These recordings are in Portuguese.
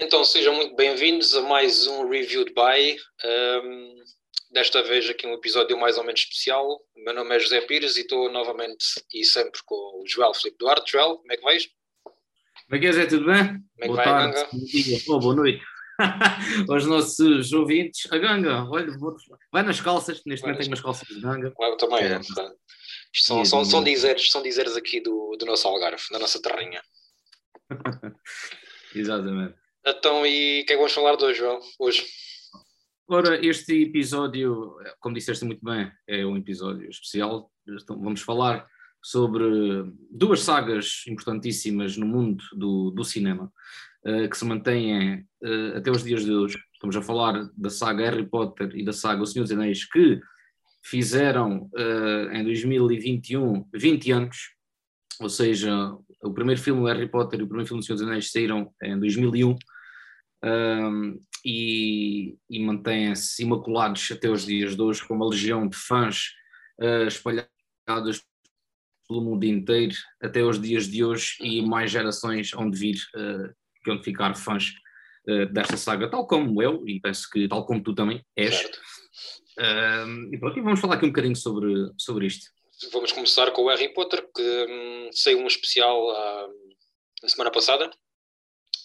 Então sejam muito bem-vindos a mais um Review de. Um, desta vez aqui um episódio mais ou menos especial. O meu nome é José Pires e estou novamente e sempre com o Joel Filipe Duarte. Joel, como é que vais? Como é que é, Zé? Tudo bem? Como é que boa vai, tarde, Ganga? bom dia, oh, boa noite. Aos nossos ouvintes, a ganga, olha, vou... vai nas calças, neste momento tenho umas calças de ganga. Eu também, é. Isto são, são, são, dizeres, são dizeres aqui do, do nosso Algarve, da nossa terrinha. Exatamente. Então, e o que é que vamos falar de hoje, João? Hoje? Ora, este episódio, como disseste muito bem, é um episódio especial. Então, vamos falar sobre duas sagas importantíssimas no mundo do, do cinema, uh, que se mantêm uh, até os dias de hoje. Estamos a falar da saga Harry Potter e da saga O Senhor dos Anéis, que fizeram uh, em 2021 20 anos, ou seja, o primeiro filme Harry Potter e o primeiro filme do Senhor dos Anéis saíram em 2001 um, e, e mantêm-se imaculados até os dias de hoje, com uma legião de fãs uh, espalhadas pelo mundo inteiro até os dias de hoje e mais gerações onde vir, uh, que onde ficar fãs uh, desta saga, tal como eu, e penso que tal como tu também és. Uh, e pronto, e vamos falar aqui um bocadinho sobre, sobre isto. Vamos começar com o Harry Potter, que um, saiu um especial uh, na semana passada,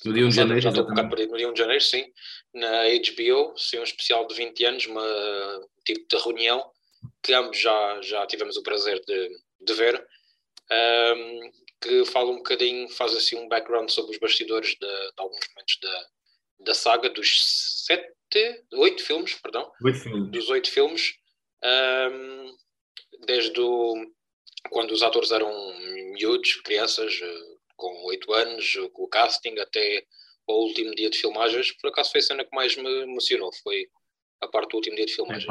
no dia 1 de janeiro. Já estou um bocado perdido. No dia 1 de janeiro, sim. Na HBO, sim, um especial de 20 anos, uma tipo de reunião que ambos já, já tivemos o prazer de, de ver. Um, que fala um bocadinho, faz assim um background sobre os bastidores de, de alguns momentos da, da saga, dos sete, oito filmes, perdão. Oito filmes. Dos oito filmes. Um, desde o, quando os atores eram miúdos, crianças, com oito anos, com o casting, até ao último dia de filmagens. Por acaso foi a cena que mais me emocionou, foi a parte do último dia de filmagens.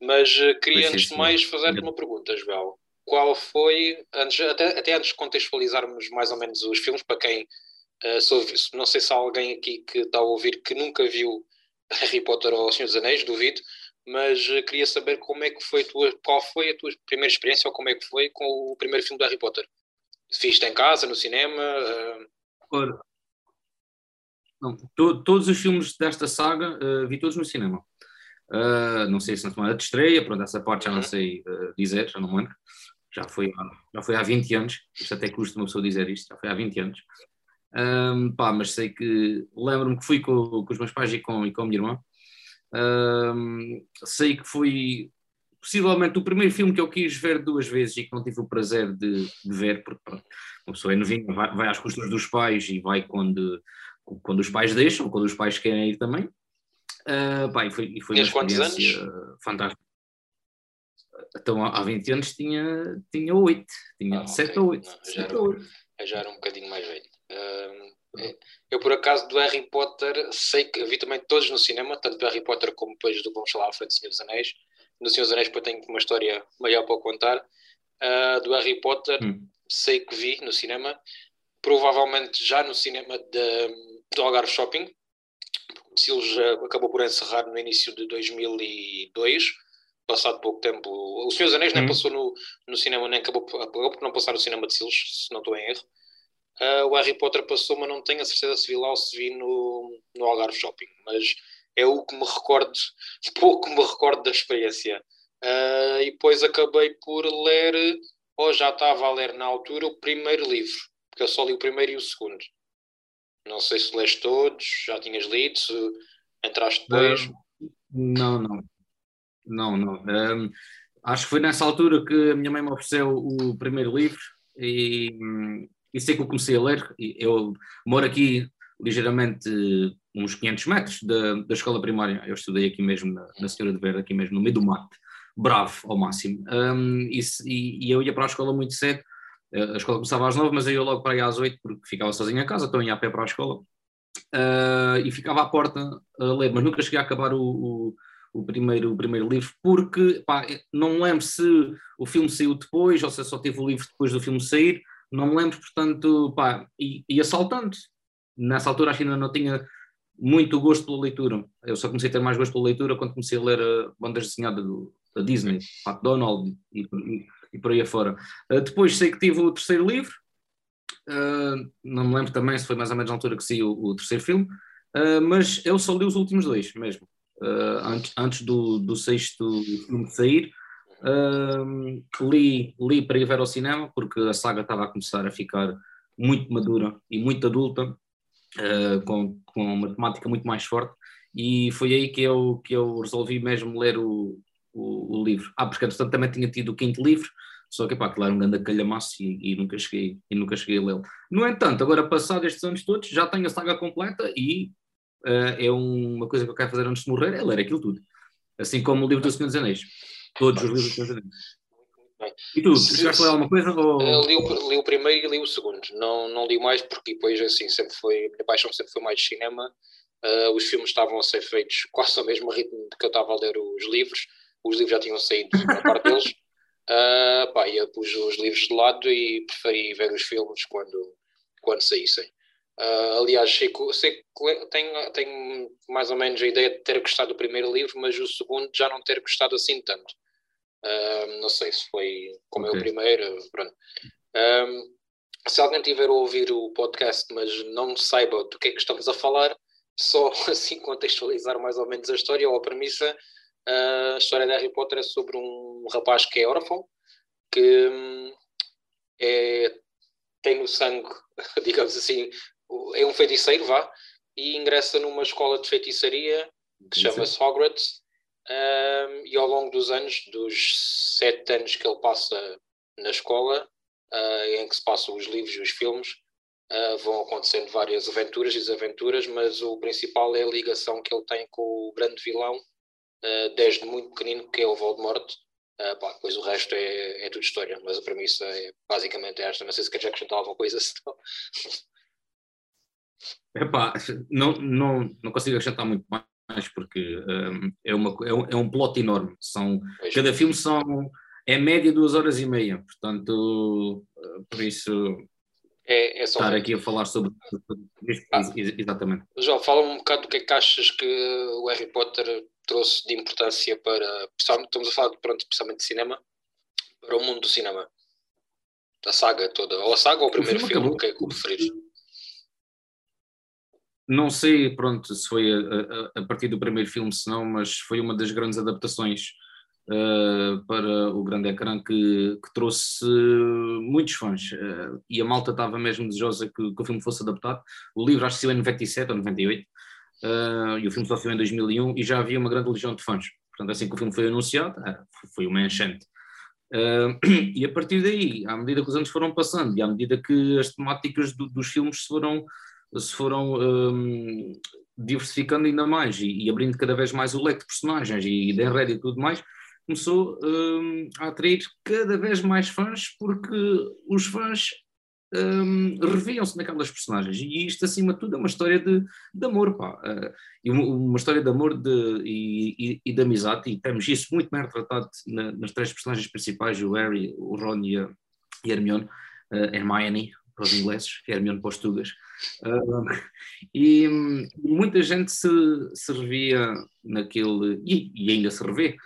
Mas uh, queria, antes de mais, fazer-te uma pergunta, Joel. Qual foi, antes, até, até antes de contextualizarmos mais ou menos os filmes, para quem uh, soube, não sei se há alguém aqui que está a ouvir que nunca viu Harry Potter ou O Senhor dos Anéis, duvido, mas uh, queria saber como é que foi tua, qual foi a tua primeira experiência ou como é que foi com o primeiro filme do Harry Potter. Viste em casa, no cinema? Uh... Ora, não, to, todos os filmes desta saga uh, vi todos no cinema. Uh, não sei se na semana de estreia, pronto, essa parte já não uhum. sei dizer, já não me lembro. Já foi, já foi há 20 anos, isto até custa uma pessoa dizer isto, já foi há 20 anos. Um, pá, mas sei que lembro-me que fui com, com, os meus pais e com, e com a minha irmã. Um, sei que foi possivelmente o primeiro filme que eu quis ver duas vezes e que não tive o prazer de, de ver, porque pronto, uma pessoa é novinha, vai, vai às custas dos pais e vai quando, quando os pais deixam, quando os pais querem ir também. Uh, pá, e foi, e foi uma experiência fantástica. Então, há 20 anos tinha, tinha 8, tinha ah, 7 okay. ou 8. Não, já, era, 8. já era um bocadinho mais velho. Uh, eu, por acaso, do Harry Potter, sei que vi também todos no cinema, tanto do Harry Potter como depois do Vamos Falar à Frente do Senhor dos Anéis no Senhor dos Anéis, porque tenho uma história maior para contar. Uh, do Harry Potter, hum. sei que vi no cinema, provavelmente já no cinema de, do Algarve Shopping, Silos acabou por encerrar no início de 2002, passado pouco tempo. O Senhor dos Anéis hum. nem passou no, no cinema, nem acabou, acabou por não passar no cinema de Silos, se não estou em erro. Uh, o Harry Potter passou, mas não tenho a certeza se vi lá ou se vi no, no Algarve Shopping. Mas é o que me recordo, pouco me recordo da experiência. Uh, e depois acabei por ler, ou já estava a ler na altura, o primeiro livro, porque eu só li o primeiro e o segundo. Não sei se leste todos, já tinhas lido, se entraste depois. não, não. Não, não. Um, acho que foi nessa altura que a minha mãe me ofereceu o primeiro livro e, e sei que eu comecei a ler. Eu moro aqui ligeiramente uns 500 metros da, da escola primária. Eu estudei aqui mesmo na, na Senhora de Verde, aqui mesmo no meio do mato, bravo ao máximo. Um, e, e, eu ia para a escola muito cedo, a escola começava às 9, mas eu ia logo para aí às 8, porque ficava sozinho em casa, então ia a pé para a escola. Uh, e ficava à porta a ler, mas nunca cheguei a acabar o, o, o primeiro, o primeiro livro, porque pá, não me lembro se o filme saiu depois ou se só tive o livro depois do filme sair, não me lembro, portanto, pá, ia saltando. Nessa altura acho que ainda não tinha muito gosto pela leitura. Eu só comecei a ter mais gosto pela leitura quando comecei a ler uh, bandas desenhadas do, da Disney, Pat Donald e, e, e, por aí afora. Uh, depois sei que tive o terceiro livro, Uh, não me lembro também se foi mais ou menos na altura que saiu o, o terceiro filme, uh, mas eu só li os últimos dois mesmo. Antes, antes do, do sexto filme sair, li, li para ir ver ao cinema, porque a saga estava a começar a ficar muito madura e muito adulta, com, com uma temática muito mais forte, e foi aí que eu, que eu resolvi mesmo ler o, o, o livro. Ah, porque entretanto também tinha tido o quinto livro, só que pá, aquilo era um grande calhamaço e, e, nunca cheguei, e nunca cheguei a lê-lo. No entanto, agora passados estes anos todos, já tenho a saga completa e uh, é uma coisa que eu quero fazer antes de morrer, é ler aquilo tudo. Assim como o livro do Senhor dos Anéis. Todos os livros do Senhor dos Anéis. E tu, chegaste a ler alguma coisa? Ou... Li, o, li o primeiro e li o segundo. Não, não li mais porque depois assim sempre foi, a minha paixão sempre foi mais cinema. Uh, os filmes estavam a ser feitos quase ao mesmo ritmo que eu estava a ler os livros. Os livros já tinham saído, a parte deles. Uh, pá, eu pus os livros de lado e preferi ver os filmes quando, quando saíssem. Uh, aliás, sei, sei, tenho, tenho mais ou menos a ideia de ter gostado do primeiro livro, mas o segundo já não ter gostado assim tanto. Uh, não sei se foi como okay. é o primeiro. Pronto. se alguém tiver a ouvir o podcast, mas não saiba do que é que estamos a falar, só assim contextualizar mais ou menos a história ou a premissa a história de Harry Potter é sobre um rapaz que é órfão, que hum, é, tem no sangue, digamos assim, é um feiticeiro, vá, e ingressa numa escola de feitiçaria que chama-se Hogwarts. Um, e ao longo dos anos, dos sete anos que ele passa na escola, uh, em que se passam os livros e os filmes, uh, vão acontecendo várias aventuras e desaventuras, mas o principal é a ligação que ele tem com o grande vilão, uh, desde muito pequenino, que é o Voldemort. Uh, pá, depois o resto é, é tudo história, mas a premissa é basicamente esta. Não sei se queres acrescentar alguma coisa. Senão... Epá, não, não, não consigo acrescentar muito mais porque um, é, uma, é, um, é um plot enorme. São, cada filme são, é média duas horas e meia, portanto, por isso é, é estar aqui a falar sobre. Ah, exatamente. João, fala-me um bocado do que é que achas que o Harry Potter trouxe de importância para, estamos a falar de, pronto, especialmente de cinema, para o mundo do cinema? A saga toda, ou a saga ou o primeiro o filme, filme o que é que preferires? Não sei, pronto, se foi a, a, a, partir do primeiro filme, se não, mas foi uma das grandes adaptações uh, para o grande ecrã que, que trouxe muitos fãs. Uh, e a malta estava mesmo desejosa que, que, o filme fosse adaptado. O livro acho que saiu em 97 ou 98, uh, e o filme só saiu em 2001 e já havia uma grande legião de fãs. Portanto, assim que o filme foi anunciado, foi uma enchente. E a partir daí, à medida que os anos foram passando e à medida que as temáticas do, dos filmes foram, se foram um, diversificando ainda mais e, e, abrindo cada vez mais o leque de personagens e, e de e tudo mais, começou um, a atrair cada vez mais fãs porque os fãs um, reviam-se naquelas personagens. E isto, acima de tudo, é uma história de, de amor, pá. Uh, e uma, uma, história de amor de, e, e, e, de amizade, e temos isso muito bem retratado na, nas três personagens principais, o Harry, o Ron e a, e a Hermione, uh, Hermione, para os ingleses, Hermione para os tugas. Uh, e, e, muita gente se, se revia naquele, e, e ainda se revê,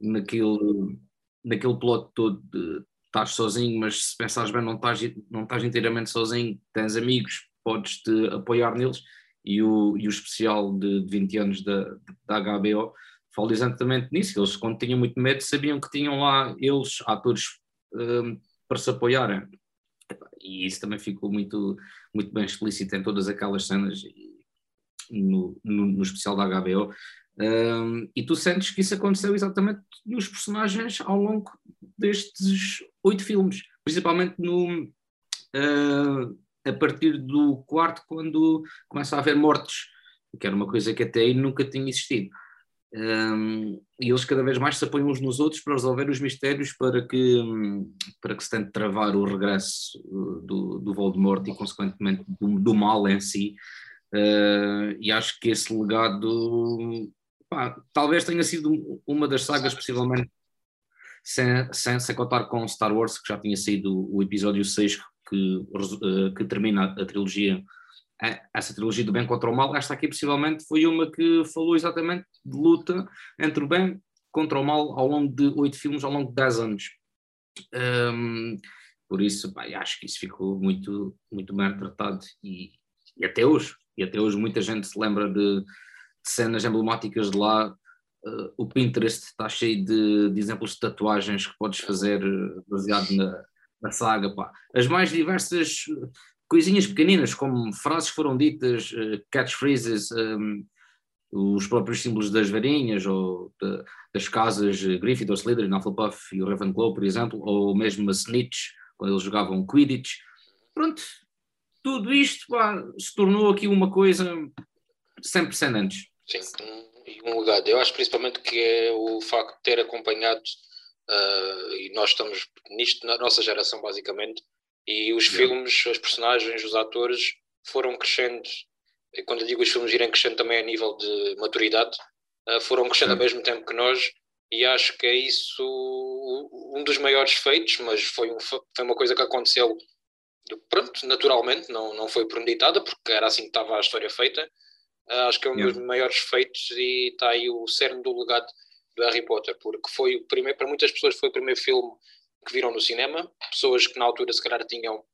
uhum. naquele, naquele plot todo de estás sozinho, mas se pensares bem, não estás, não estás inteiramente sozinho, tens amigos, podes-te apoiar neles. E o, e o especial de, de 20 anos da, da HBO fala exatamente nisso. Eles, quando tinham muito medo, sabiam que tinham lá eles, atores, um, para se apoiarem. E isso também ficou muito, muito bem explícito em todas aquelas cenas no, no, no especial da HBO. Um, e tu sentes que isso aconteceu exatamente nos personagens ao longo destes oito filmes, principalmente no, uh, a partir do quarto, quando começa a haver mortes, que era uma coisa que até aí nunca tinha existido. Um, e eles cada vez mais se apoiam uns nos outros para resolver os mistérios para que, para que se tente travar o regresso do, do Voldemort e consequentemente do, do mal em si. Uh, e acho que esse legado pá, talvez tenha sido uma das sagas, possivelmente, sem, sem, sem, contar com Star Wars, que já tinha saído o episódio 6, que, que termina a trilogia, eh, essa trilogia do bem contra o mal. Esta aqui, possivelmente, foi uma que falou exatamente de luta entre o bem contra o mal ao longo de oito filmes, ao longo de dez anos. Um, Por isso, pá, acho que isso ficou muito, muito bem tratado e, e até hoje, e até hoje muita gente se lembra de, de cenas emblemáticas de lá. Uh, o Pinterest está cheio de, de, exemplos de tatuagens que podes fazer eh, baseado na, na saga. Pá. As mais diversas coisinhas pequeninas, como frases que foram ditas, uh, catchphrases, um, os próprios símbolos das varinhas ou de, das casas Gryffindor, Slytherin, Hufflepuff e o Ravenclaw, por exemplo, ou mesmo a Snitch, quando eles jogavam Quidditch. Pronto, tudo isto pá, se tornou aqui uma coisa sem precedentes. Sim, e um legado. Eu acho principalmente que é o facto de ter acompanhado, uh, e nós estamos nisto na nossa geração basicamente, e os filmes, os personagens, os atores foram crescendo e quando eu digo os filmes irem crescendo também a nível de maturidade, uh, foram crescendo ao mesmo tempo que nós, e acho que é isso um dos maiores feitos, mas foi, um, foi uma coisa que aconteceu pronto, naturalmente, não, não foi premeditada, porque era assim que estava a história feita. Uh, acho que é um yeah. dos maiores feitos e está aí o cerne do legado do Harry Potter, porque foi o primeiro, para muitas pessoas foi o primeiro filme que viram no cinema, pessoas que na altura se calhar tinham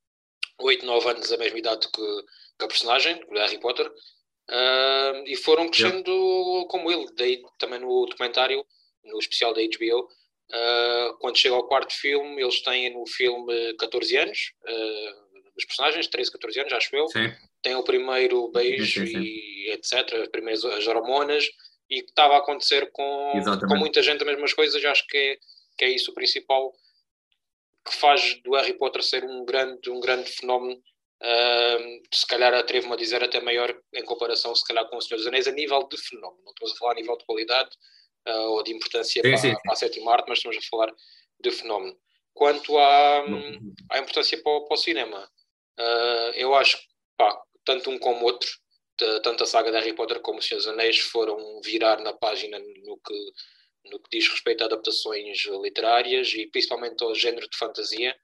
8, 9 anos, a mesma idade que, que a personagem, do Harry Potter, uh, e foram crescendo yeah. como ele. Daí também no documentário, no especial da HBO, uh, ah, quando chega ao quarto filme, eles têm no filme 14 anos, uh, os personagens, 13, 14 anos, acho eu. Sim. Tem o primeiro beijo sim, sim, e etc., primeiras as hormonas, e que estava a acontecer com, com muita gente as mesmas coisas, acho que é, que é isso o principal que faz do Harry Potter ser um grande, um grande fenómeno Uh, se calhar atrevo-me a dizer até maior em comparação se calhar com o Senhor dos Anéis a nível de fenómeno, não estamos a falar a nível de qualidade uh, ou de importância sim, para, sim. para, a sétima arte, mas estamos a falar de fenómeno. Quanto à, à importância para o, para o cinema, uh, eu acho que tanto um como outro, de, tanto a saga de Harry Potter como o Senhor dos Anéis foram virar na página no que, no que diz respeito a adaptações literárias e principalmente ao género de fantasia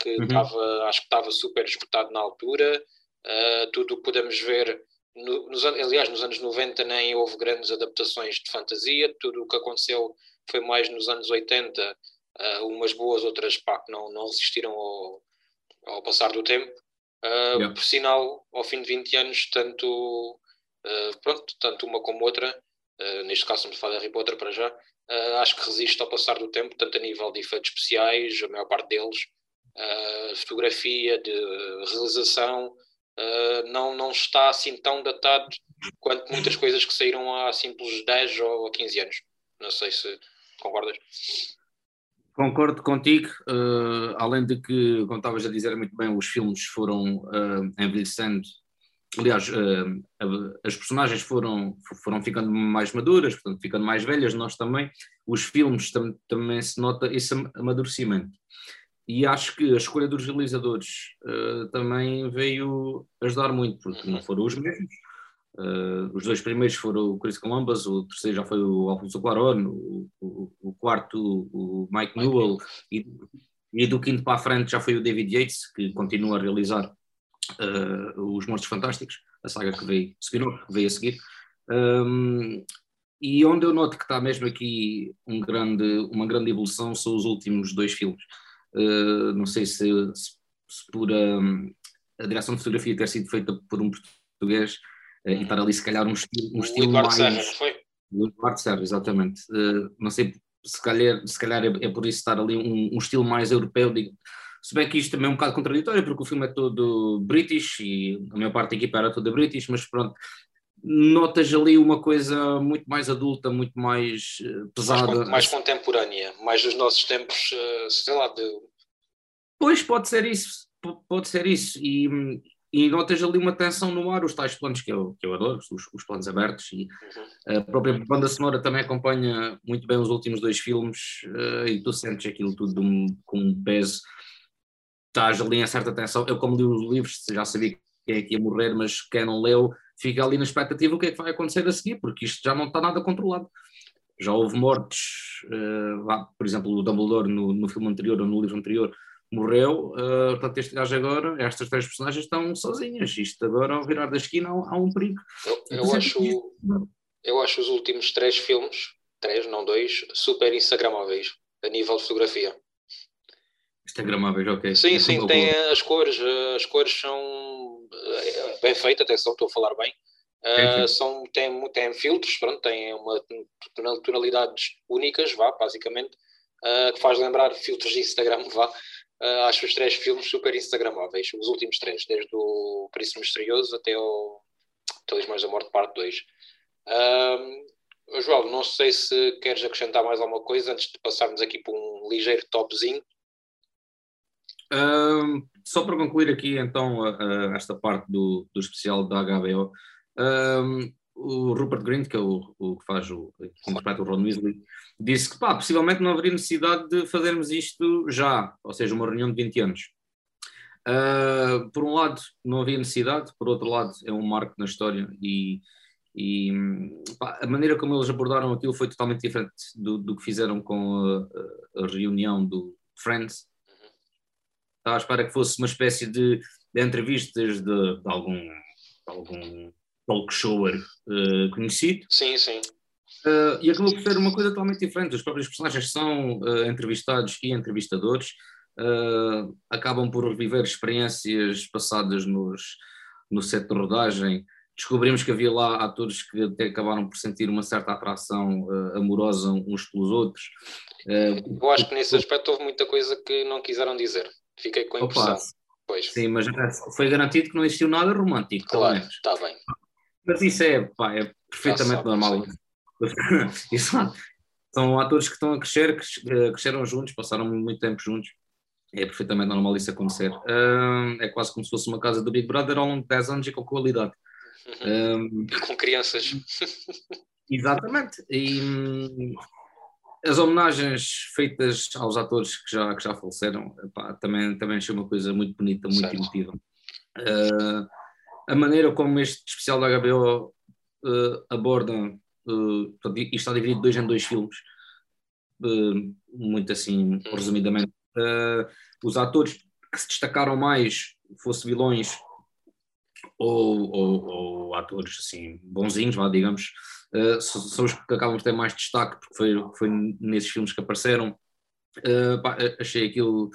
que uhum. estava, acho que estava super esgotado na altura. Uh, tudo o que podemos ver, no, nos, aliás, nos anos 90 nem houve grandes adaptações de fantasia, tudo o que aconteceu foi mais nos anos 80, uh, ah, umas boas, outras pá, que não, não resistiram ao, ao passar do tempo. Uh, yeah. Por sinal, ao fim de 20 anos, tanto, pronto, tanto uma como outra, neste caso estamos a falar de Harry Potter para já, acho que resiste ao passar do tempo, tanto a nível de efeitos especiais, a maior parte deles, uh, fotografia, de realização, uh, não, não está assim tão datado quanto muitas coisas que saíram há simples 10 ou 15 anos. Não sei se concordas. Concordo contigo, uh, além de que, como estavas a dizer muito bem, os filmes foram uh, envelhecendo. Aliás, uh, as personagens foram, foram ficando mais maduras, portanto, ficando mais velhas, nós também. Os filmes tam também se nota esse amadurecimento e acho que a escolha dos realizadores uh, também veio ajudar muito, porque não foram os mesmos. Uh, os dois primeiros foram o Chris Columbus, o terceiro já foi o Alfonso Cuarón, o, o, o, quarto o Mike Newell, e, e, do quinto para a frente já foi o David Yates, que continua a realizar uh, Os Mortos Fantásticos, a saga que veio, que veio a seguir. Um, e onde eu noto que está mesmo aqui um grande, uma grande evolução são os últimos dois filmes. Uh, não sei se, se, se por um, a direção de fotografia ter sido feita por um português uh, e estar ali se calhar um estilo, um estilo mais... Serra, foi? O Eduardo Serra, exatamente. Uh, não sei, se calhar, se calhar é, é, por isso estar ali um, um estilo mais europeu, digo, se bem que isto também é um bocado contraditório, porque o filme é todo British e a maior parte da equipa era toda British, mas pronto, notas ali uma coisa muito mais adulta, muito mais uh, pesada. Mais, mais, contemporânea, mais dos nossos tempos, uh, sei lá, de... Pois, pode ser isso, pode ser isso, e, e notas ali uma tensão no ar, os tais planos que eu, que eu adoro, os, os planos abertos, e uhum. a própria banda sonora também acompanha muito bem os últimos dois filmes, uh, e tu sentes aquilo tudo com um peso, estás ali em certa tensão, eu como li os livros já sabia quem é que ia morrer, mas quem não leu fica ali na expectativa o que é que vai acontecer a seguir, porque isto já não está nada controlado. Já houve mortes, uh, por exemplo, o Dumbledore no, no filme anterior ou no livro anterior morreu, uh, portanto este gajo agora, estas três personagens estão sozinhas, isto agora ao virar da esquina há, há um perigo. Eu, eu acho, eu acho os últimos três filmes, três, não dois, super instagramáveis, a nível de fotografia. Instagramáveis, ok. Sim, sim, tem as cores, as cores são eh, bem feitas, atenção, estou a falar bem. Uh, são, tem, tem filtros, pronto, tem uma tonalidades únicas, vá, basicamente, uh, que faz lembrar filtros de Instagram, vá. Uh, acho os três filmes super instagramáveis, os últimos três, desde o Príncipe Misterioso até o Talismãs da Morte, parte 2. Uh, João, não sei se queres acrescentar mais alguma coisa antes de passarmos aqui para um ligeiro topzinho. Uh, só para concluir aqui então esta parte do, do especial da HBO, o Rupert Grint, que é o, o que faz o, que interpreta o Ron Weasley, disse que pá, possivelmente não haveria necessidade de fazermos isto já, ou seja, uma reunião de 20 anos. Uh, por um lado, não havia necessidade, por outro lado, é um marco na história e, e pá, a maneira como eles abordaram aquilo foi totalmente diferente do, do que fizeram com a, a, reunião do Friends. Estava à espera que fosse uma espécie de, de entrevistas de, de algum, de algum talk shower uh, conhecido. Sim, sim. Uh, e acabou por ser uma coisa totalmente diferente. Os próprios personagens são uh, entrevistados e entrevistadores, uh, acabam por reviver experiências passadas nos, no set de rodagem. Descobrimos que havia lá atores que até acabaram por sentir uma certa atração amorosa uns pelos outros. Eu acho que nesse aspecto houve muita coisa que não quiseram dizer. Fiquei com a impressão. Pois. Sim, mas foi garantido que não existiu nada romântico. Claro, está bem. Mas isso é, pá, é perfeitamente sabe, normal. Exato. São atores que estão a crescer, que eh, cresceram juntos, passaram muito tempo juntos. É perfeitamente normal isso acontecer. Uh, é quase como se fosse uma casa do Big Brother ao longo de 10 anos e com qualidade. Uhum. com crianças. Exatamente. E hum, as homenagens feitas aos atores que já, que já faleceram epá, também, também achei uma coisa muito bonita, muito certo. emotiva. Uh, a maneira como este especial da HBO uh, aborda, uh, isto está dividido dois em dois filmes, uh, muito assim, resumidamente. Uh, os atores que se destacaram mais, fosse vilões ou, ou, ou atores assim, bonzinhos, vá, digamos, uh, são os que acabam por ter mais destaque, porque foi, foi nesses filmes que apareceram. Uh, pá, achei aquilo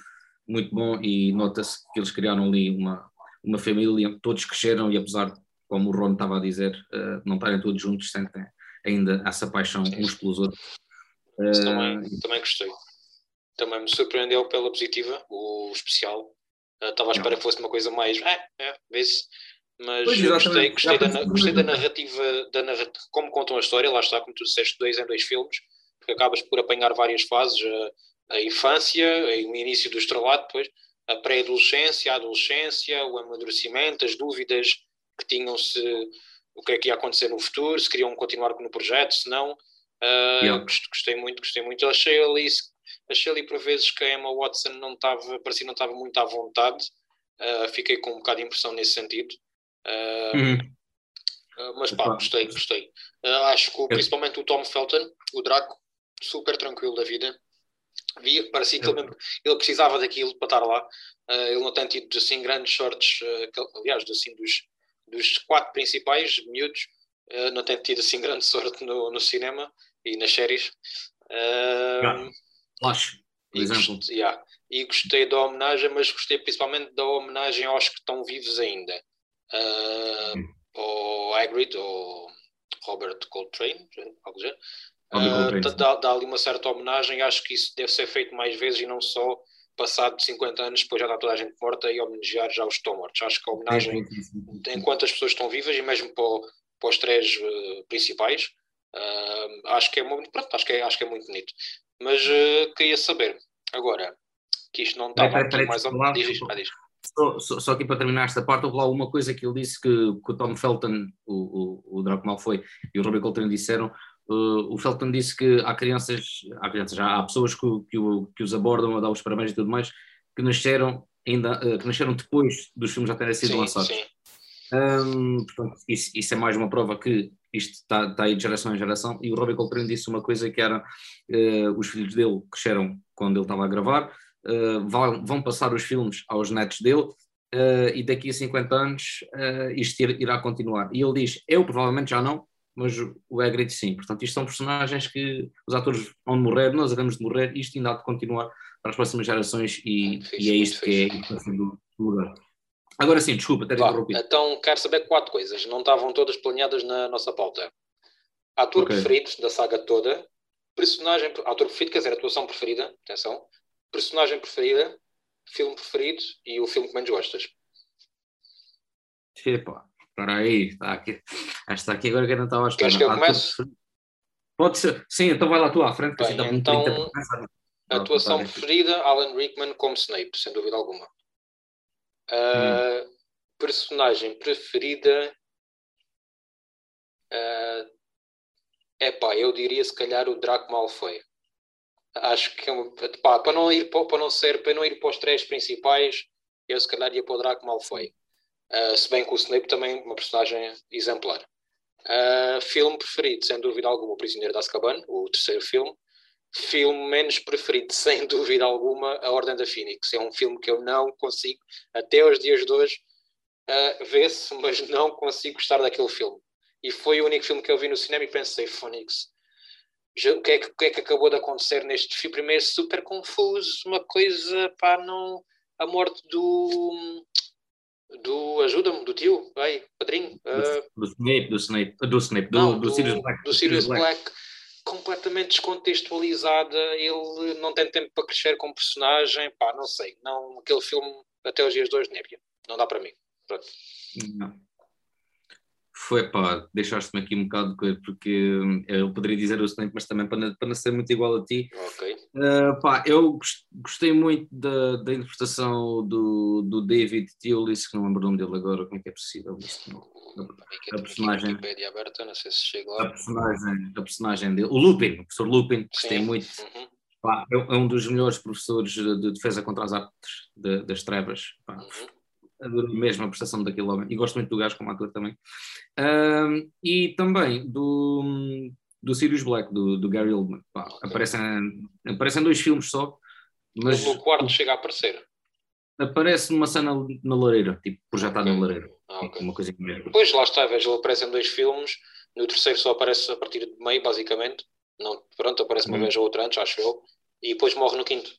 muito bom e nota-se que eles criaram ali uma, uma família, todos cresceram e apesar, como o Ron estava a dizer, uh, não estarem todos juntos, sentem ainda essa paixão Sim. uns pelos outros. Uh, também, também gostei. Também me surpreendeu pela positiva, o especial. Estava à espera que fosse uma coisa mais. É, é, vê-se. Mas gostei, gostei, da, gostei da narrativa, da narrativa, como contam a história, lá está, como tu disseste, dois em dois filmes, porque acabas por apanhar várias fases, a, a infância, o início do estrelado, depois, a pré-adolescência, a adolescência, o amadurecimento, as dúvidas que tinham se o que é que ia acontecer no futuro, se queriam continuar no projeto, se não. Uh, yeah. Gostei muito, gostei muito. Eu achei ali, achei ali por vezes que a Emma Watson não estava, parecia não estava muito à vontade. Uh, fiquei com um bocado de impressão nesse sentido. Uh, uhum. mas pá, gostei, gostei. acho que principalmente o Tom Felton, o Draco, super tranquilo da vida via, parecia que ele, mesmo, ele, precisava daquilo para estar lá. Uh, ele não tem tido assim grandes sortes, uh, aliás, assim, dos, dos quatro principais miúdos, uh, não tem tido assim grande sorte no, no cinema e nas séries. Uh, Flash, por exemplo. Gostei, yeah, e gostei da homenagem, mas gostei principalmente da homenagem aos que estão vivos ainda. Uh, Ao Hagrid, ou Robert Coltrane, algo assim. Uh, dá, dá ali uma certa homenagem, acho que isso deve ser feito mais vezes e não só passado 50 anos, depois já está toda a gente morta e homenagear já os que estão mortos. Acho que a homenagem, enquanto as pessoas estão vivas e mesmo para, para os três uh, principais, uh, acho, que é muito, pronto, acho, que é, acho que é muito bonito. Mas uh, queria saber, agora, que isto não está mais ou menos. Só, só, só, aqui para terminar esta parte, houve lá uma coisa que ele disse que, que o Tom Felton, o, o, o Draco Malfoy e o Robbie Coltrane disseram, Uh, o Felton disse que há crianças, há crianças, já há pessoas que, que, que, os abordam a dar os parabéns e tudo mais, que nasceram ainda, uh, que nasceram depois dos filmes já terem sido sim, lançados. Sim. Um, portanto, isso, isso, é mais uma prova que isto está, está aí de geração em geração. E o Robbie Coltrane disse uma coisa que era: uh, os filhos dele cresceram quando ele estava a gravar, vão, vão, passar os filmes aos netos dele. e daqui a 50 anos isto irá continuar. E ele diz: Eu provavelmente já não, mas o Hagrid sim. Portanto, isto são personagens que os atores vão morrer, nós acabamos de morrer, isto ainda há de continuar para as próximas gerações e, e é isto que é a do lugar. Agora sim, desculpa, ter interrompido. então quero saber quatro coisas, não estavam todas planeadas na nossa pauta. Ator Ok. preferido da saga toda, personagem, ator preferido, quer dizer, atuação preferida, atenção, personagem preferida, filme preferido e o filme que menos gostas. Epá, espera aí, está aqui. Ah, Está aqui agora que eu não estava a esperar. Queres que eu comece? Pode ser. Sim, então vai lá tu à frente, Bem, assim muito então. Ah, Atuação bem. preferida, Alan Rickman como Snape, sem dúvida alguma. Ah, Personagem preferida. é epá, eu diria se calhar o Draco Malfoy. Acho que é pá, para não ir para, não ser para não ir para os três principais, eu se calhar ia para o Draco Malfoy. Ah, se bem que o Snape também uma personagem exemplar. Ah, filme preferido, sem dúvida alguma, O Prisioneiro de Azkaban, o terceiro filme filme menos preferido, sem dúvida alguma, A Ordem da Fênix. É um filme que eu não consigo, até aos dias de hoje, uh, ver-se, mas não consigo gostar daquele filme. E foi o único filme que eu vi no cinema e pensei, já- o que, é que, o que é que acabou de acontecer neste filme? Primeiro, super confuso, uma coisa, pá, não... A morte do... do ajuda-me, do tio, vai, padrinho. uh, Do, do Snape, do Snape, do Snape, do, não, do, Sirius Black. do Sirius Black. completamente descontextualizada. Ele não tem tempo para crescer como personagem. Pá, não sei. Não, aquele filme, até os dias de hoje, nébia. Não dá para mim. Pronto. Não. Foi pá, deixaste-me aqui um bocado de coisa, porque hum, eu poderia dizer o Snape, mas também para não, para não ser muito igual a ti. Ok. Uh, pá, eu gos- gostei muito da, da interpretação do, do David Thewlis, que não lembro o nome dele agora, como é que é possível isto? Não. A tenho personagem- a Wikipedia aberta, não sei se chega A lá. personagem, a personagem dele, o Lupin, o professor Lupin, gostei Sim. muito. Uhum, Pá, é, é um dos melhores professores de defesa contra as artes de- das trevas. Pá, uhum. Adoro mesmo a prestação daquele homem e gosto muito do gajo como ator também. Ahm, e também do, do Sirius Black, do, do Gary Oldman. Pá, aparecem, aparecem dois filmes só, mas no quarto chega a aparecer. aparece numa cena na lareira, tipo projetado Ok. na lareira. Ah, ok. Uma coisa mesmo. Pois lá está, vejo, ele aparece em dois filmes. No terceiro só aparece a partir de meio, basicamente. Não, pronto, aparece uma Hum. vez ou outra antes, acho eu. E depois morre no quinto.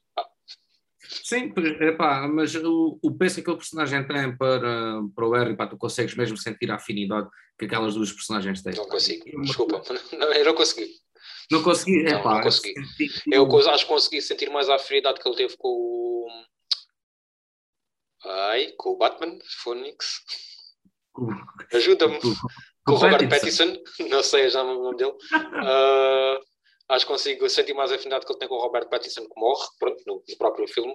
Sim, epá, mas o, o peso que aquele personagem tem para, para o Harry, pá, tu consegues mesmo sentir a afinidade que aquelas duas personagens têm. não pá. consigo. É Desculpa. Não, eu não consegui. Não consegui, Não, epá, não consegui. Eu acho que consegui sentir mais a afinidade que ele teve com o. Ai, com o Batman, Phoenix. Ajuda-me. com- o Robert Pattinson. Não sei já o nome dele. Ah, acho que consigo sentir mais a afinidade que ele tem com o Robert Pattinson, que morre, pronto, no, no próprio filme,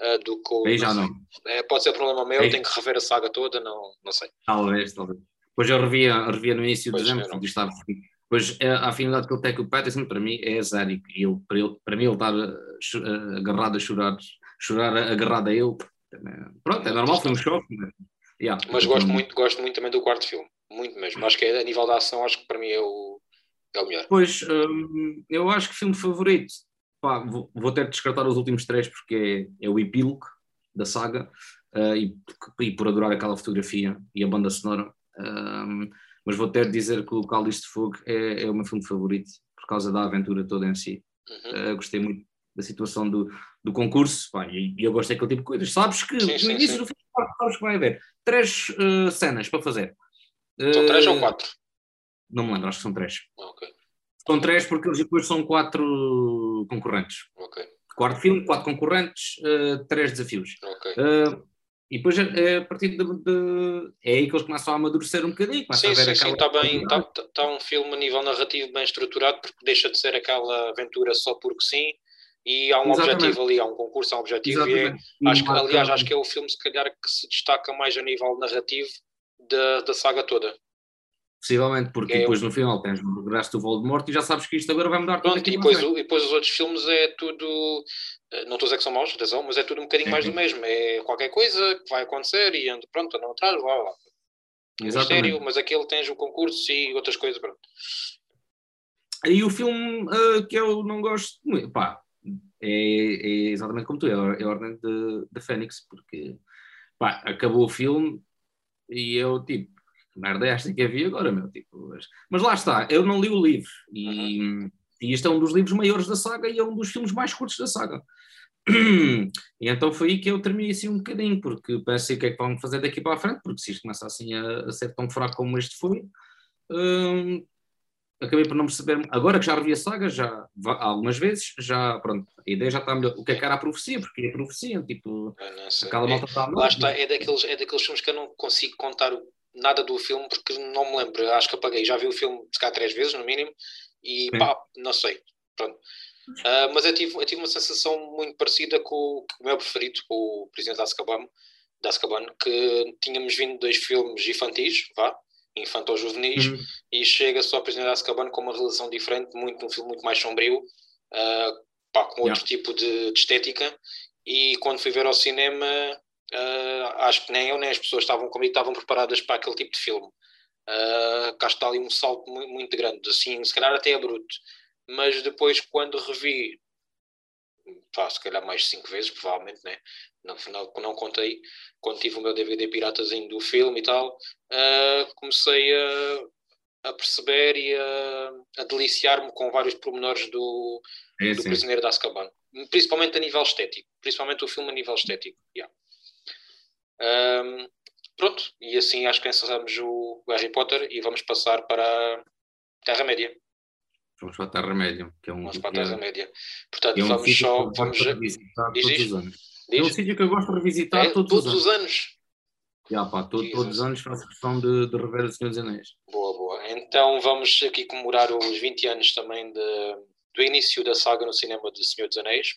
ah, do que o. Aí já não. É, pode ser problema meu, Aí- tenho que rever a saga toda, não, não sei. Talvez, talvez. Depois eu revia, revia no início de dezembro, porque estava assim. Pois é, a afinidade que ele tem com o Pattinson, para mim, é zero. E ele, para, ele, para mim, ele estar eh, eh, agarrado a chorar, chorar agarrado a ele. Pronto, é normal, foi um choque. Mas, yeah, Mas gosto muito, gosto muito também do quarto filme, muito mesmo. Acho que é, a nível da ação, acho que para mim é o, é o melhor. Pois, hum, eu acho que filme favorito, pá, vou, vou ter de descartar os últimos três porque é, é o epílogo da saga eh, e, e por adorar aquela fotografia e a banda sonora. hum, mas vou ter de dizer que o Cálice de Fogo é, é o meu filme favorito por causa da aventura toda em si. Uhum. Eh, gostei muito da situação do, do concurso pá, e, e eu gosto daquele tipo de coisas. Sabes que Sim, no sim, início sim. do filme sabes que vai haver três eh, cenas para fazer. São três ou quatro? Não me lembro, acho que são três. Ah, Ok, São três porque eles depois são quatro concorrentes. ok, Quarto filme, quatro concorrentes, eh, três desafios. ok. Eh, e depois é a partir de, de- É aí que eles começam a amadurecer um bocadinho. Sim, sim, sim, está bem. Está tá um filme a nível narrativo bem estruturado, porque deixa de ser aquela aventura só porque sim, e há um Exatamente. objetivo ali, há um concurso, há um objetivo, é, acho que, aliás, acho que é o filme, se calhar, que se destaca mais a nível narrativo da, da saga toda. Possivelmente, porque É depois no final tens o regresso do Voldemort e já sabes que isto agora vai mudar tudo Pronto, aqui e depois, o- e depois os outros filmes é tudo. eh, Não estou a dizer que são maus, atenção, mas é tudo um bocadinho mais do mesmo. É qualquer coisa que vai acontecer e ando, pronto, andam atrás, lá, lá. Mistério, mas aquele tens o concurso e outras coisas, pronto. E o filme eh, que eu não gosto muito, pá, é, é exatamente como tu, é a, é Ordem de, de Fênix, porque pá, acabou o filme e eu tipo, merda é esta que havia agora, meu? Tipo, mas, lá está, eu não li o livro e, uhum. e este é um dos livros maiores da saga e é um dos filmes mais curtos da saga. E então foi aí que eu terminei assim um bocadinho, porque pensei o que é que vão fazer daqui para a frente, porque se isto começa assim a, a ser tão fraco como este foi, hum, acabei por não perceber. Agora que já revi a saga, já algumas vezes, já pronto, a ideia já está melhor. O que é que era a profecia? Porque é a profecia, tipo, aquela malta está Lá está, é daqueles, é daqueles filmes que eu não consigo contar nada do filme porque não me lembro. Acho que apaguei, já vi o filme se cá três vezes, no mínimo, e Sim. pá, não sei. Pronto. Uh, mas eu tive, eu tive uma sensação muito parecida com, com o meu preferido, com o Presidente da Azkaban, da Azkaban, que tínhamos vindo dois filmes infantis, vá, infantil-juvenis, uhum. e chega só a Presidente da Azkaban com uma relação diferente, muito, um filme muito mais sombrio, uh, pá, com outro yeah. tipo de, de, estética, e quando fui ver ao cinema, uh, acho que nem eu nem as pessoas estavam comigo estavam preparadas para aquele tipo de filme. Uh, cá está ali um salto muito, muito grande, assim, se calhar até é bruto mas depois quando revi, pá, se calhar mais cinco vezes, provavelmente, né? No final, não contei, quando tive o meu DVD piratazinho do filme e tal, uh, comecei a, a, perceber e a, a deliciar-me com vários pormenores do, é, do Prisioneiro da Azkaban. Principalmente a nível estético. Principalmente o filme a nível estético. Yeah. Um, pronto, e assim acho que encerramos o Harry Potter e vamos passar para a Terra-média. Vamos para a Terra-média. Que é um, vamos para a Terra-média. Portanto, é um vamos só. Vamos revisitar diz, todos os anos. Diz? É um sítio que eu gosto de revisitar é, todos, todos, os anos. anos. Já, pá, todo, todos os anos faço questão de, de rever o Senhor dos Anéis. Boa, boa. Então vamos aqui comemorar os 20 anos também de, do início da saga no cinema de Senhor dos Anéis,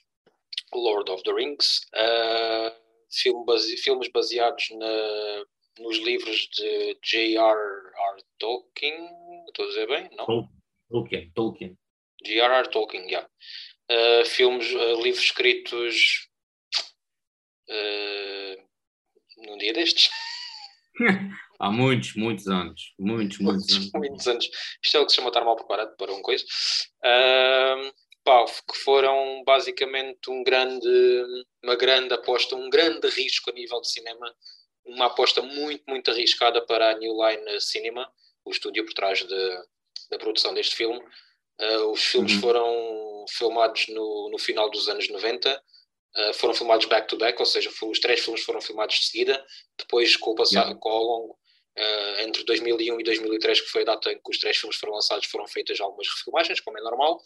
Lord of the Rings. Uh, filme base, filmes baseados na, nos livros de J.R.R. Tolkien. Estou a dizer bem? Não? Tolkien, Tolkien. J.R.R. Tolkien, já. Yeah. Uh, filmes, uh, livros escritos uh, num dia destes. Há muitos, muitos anos. Muitos, muitos, muitos anos. Muitos anos. Isto é o que se chama estar mal preparado para uma coisa. Uh, que foram basicamente um grande, uma grande aposta, um grande risco a nível de cinema. Uma aposta muito, muito arriscada para a New Line Cinema, o estúdio por trás de, da produção deste filme. Uh, os filmes uhum. foram filmados no, no final dos anos 90, uh, ah, foram filmados back-to-back, ou seja, os três filmes foram filmados de seguida, depois com o passado, yeah. com ao longo, uh, entre 2001 e 2003, que foi a data em que os três filmes foram lançados, foram feitas algumas refilmagens, como é normal,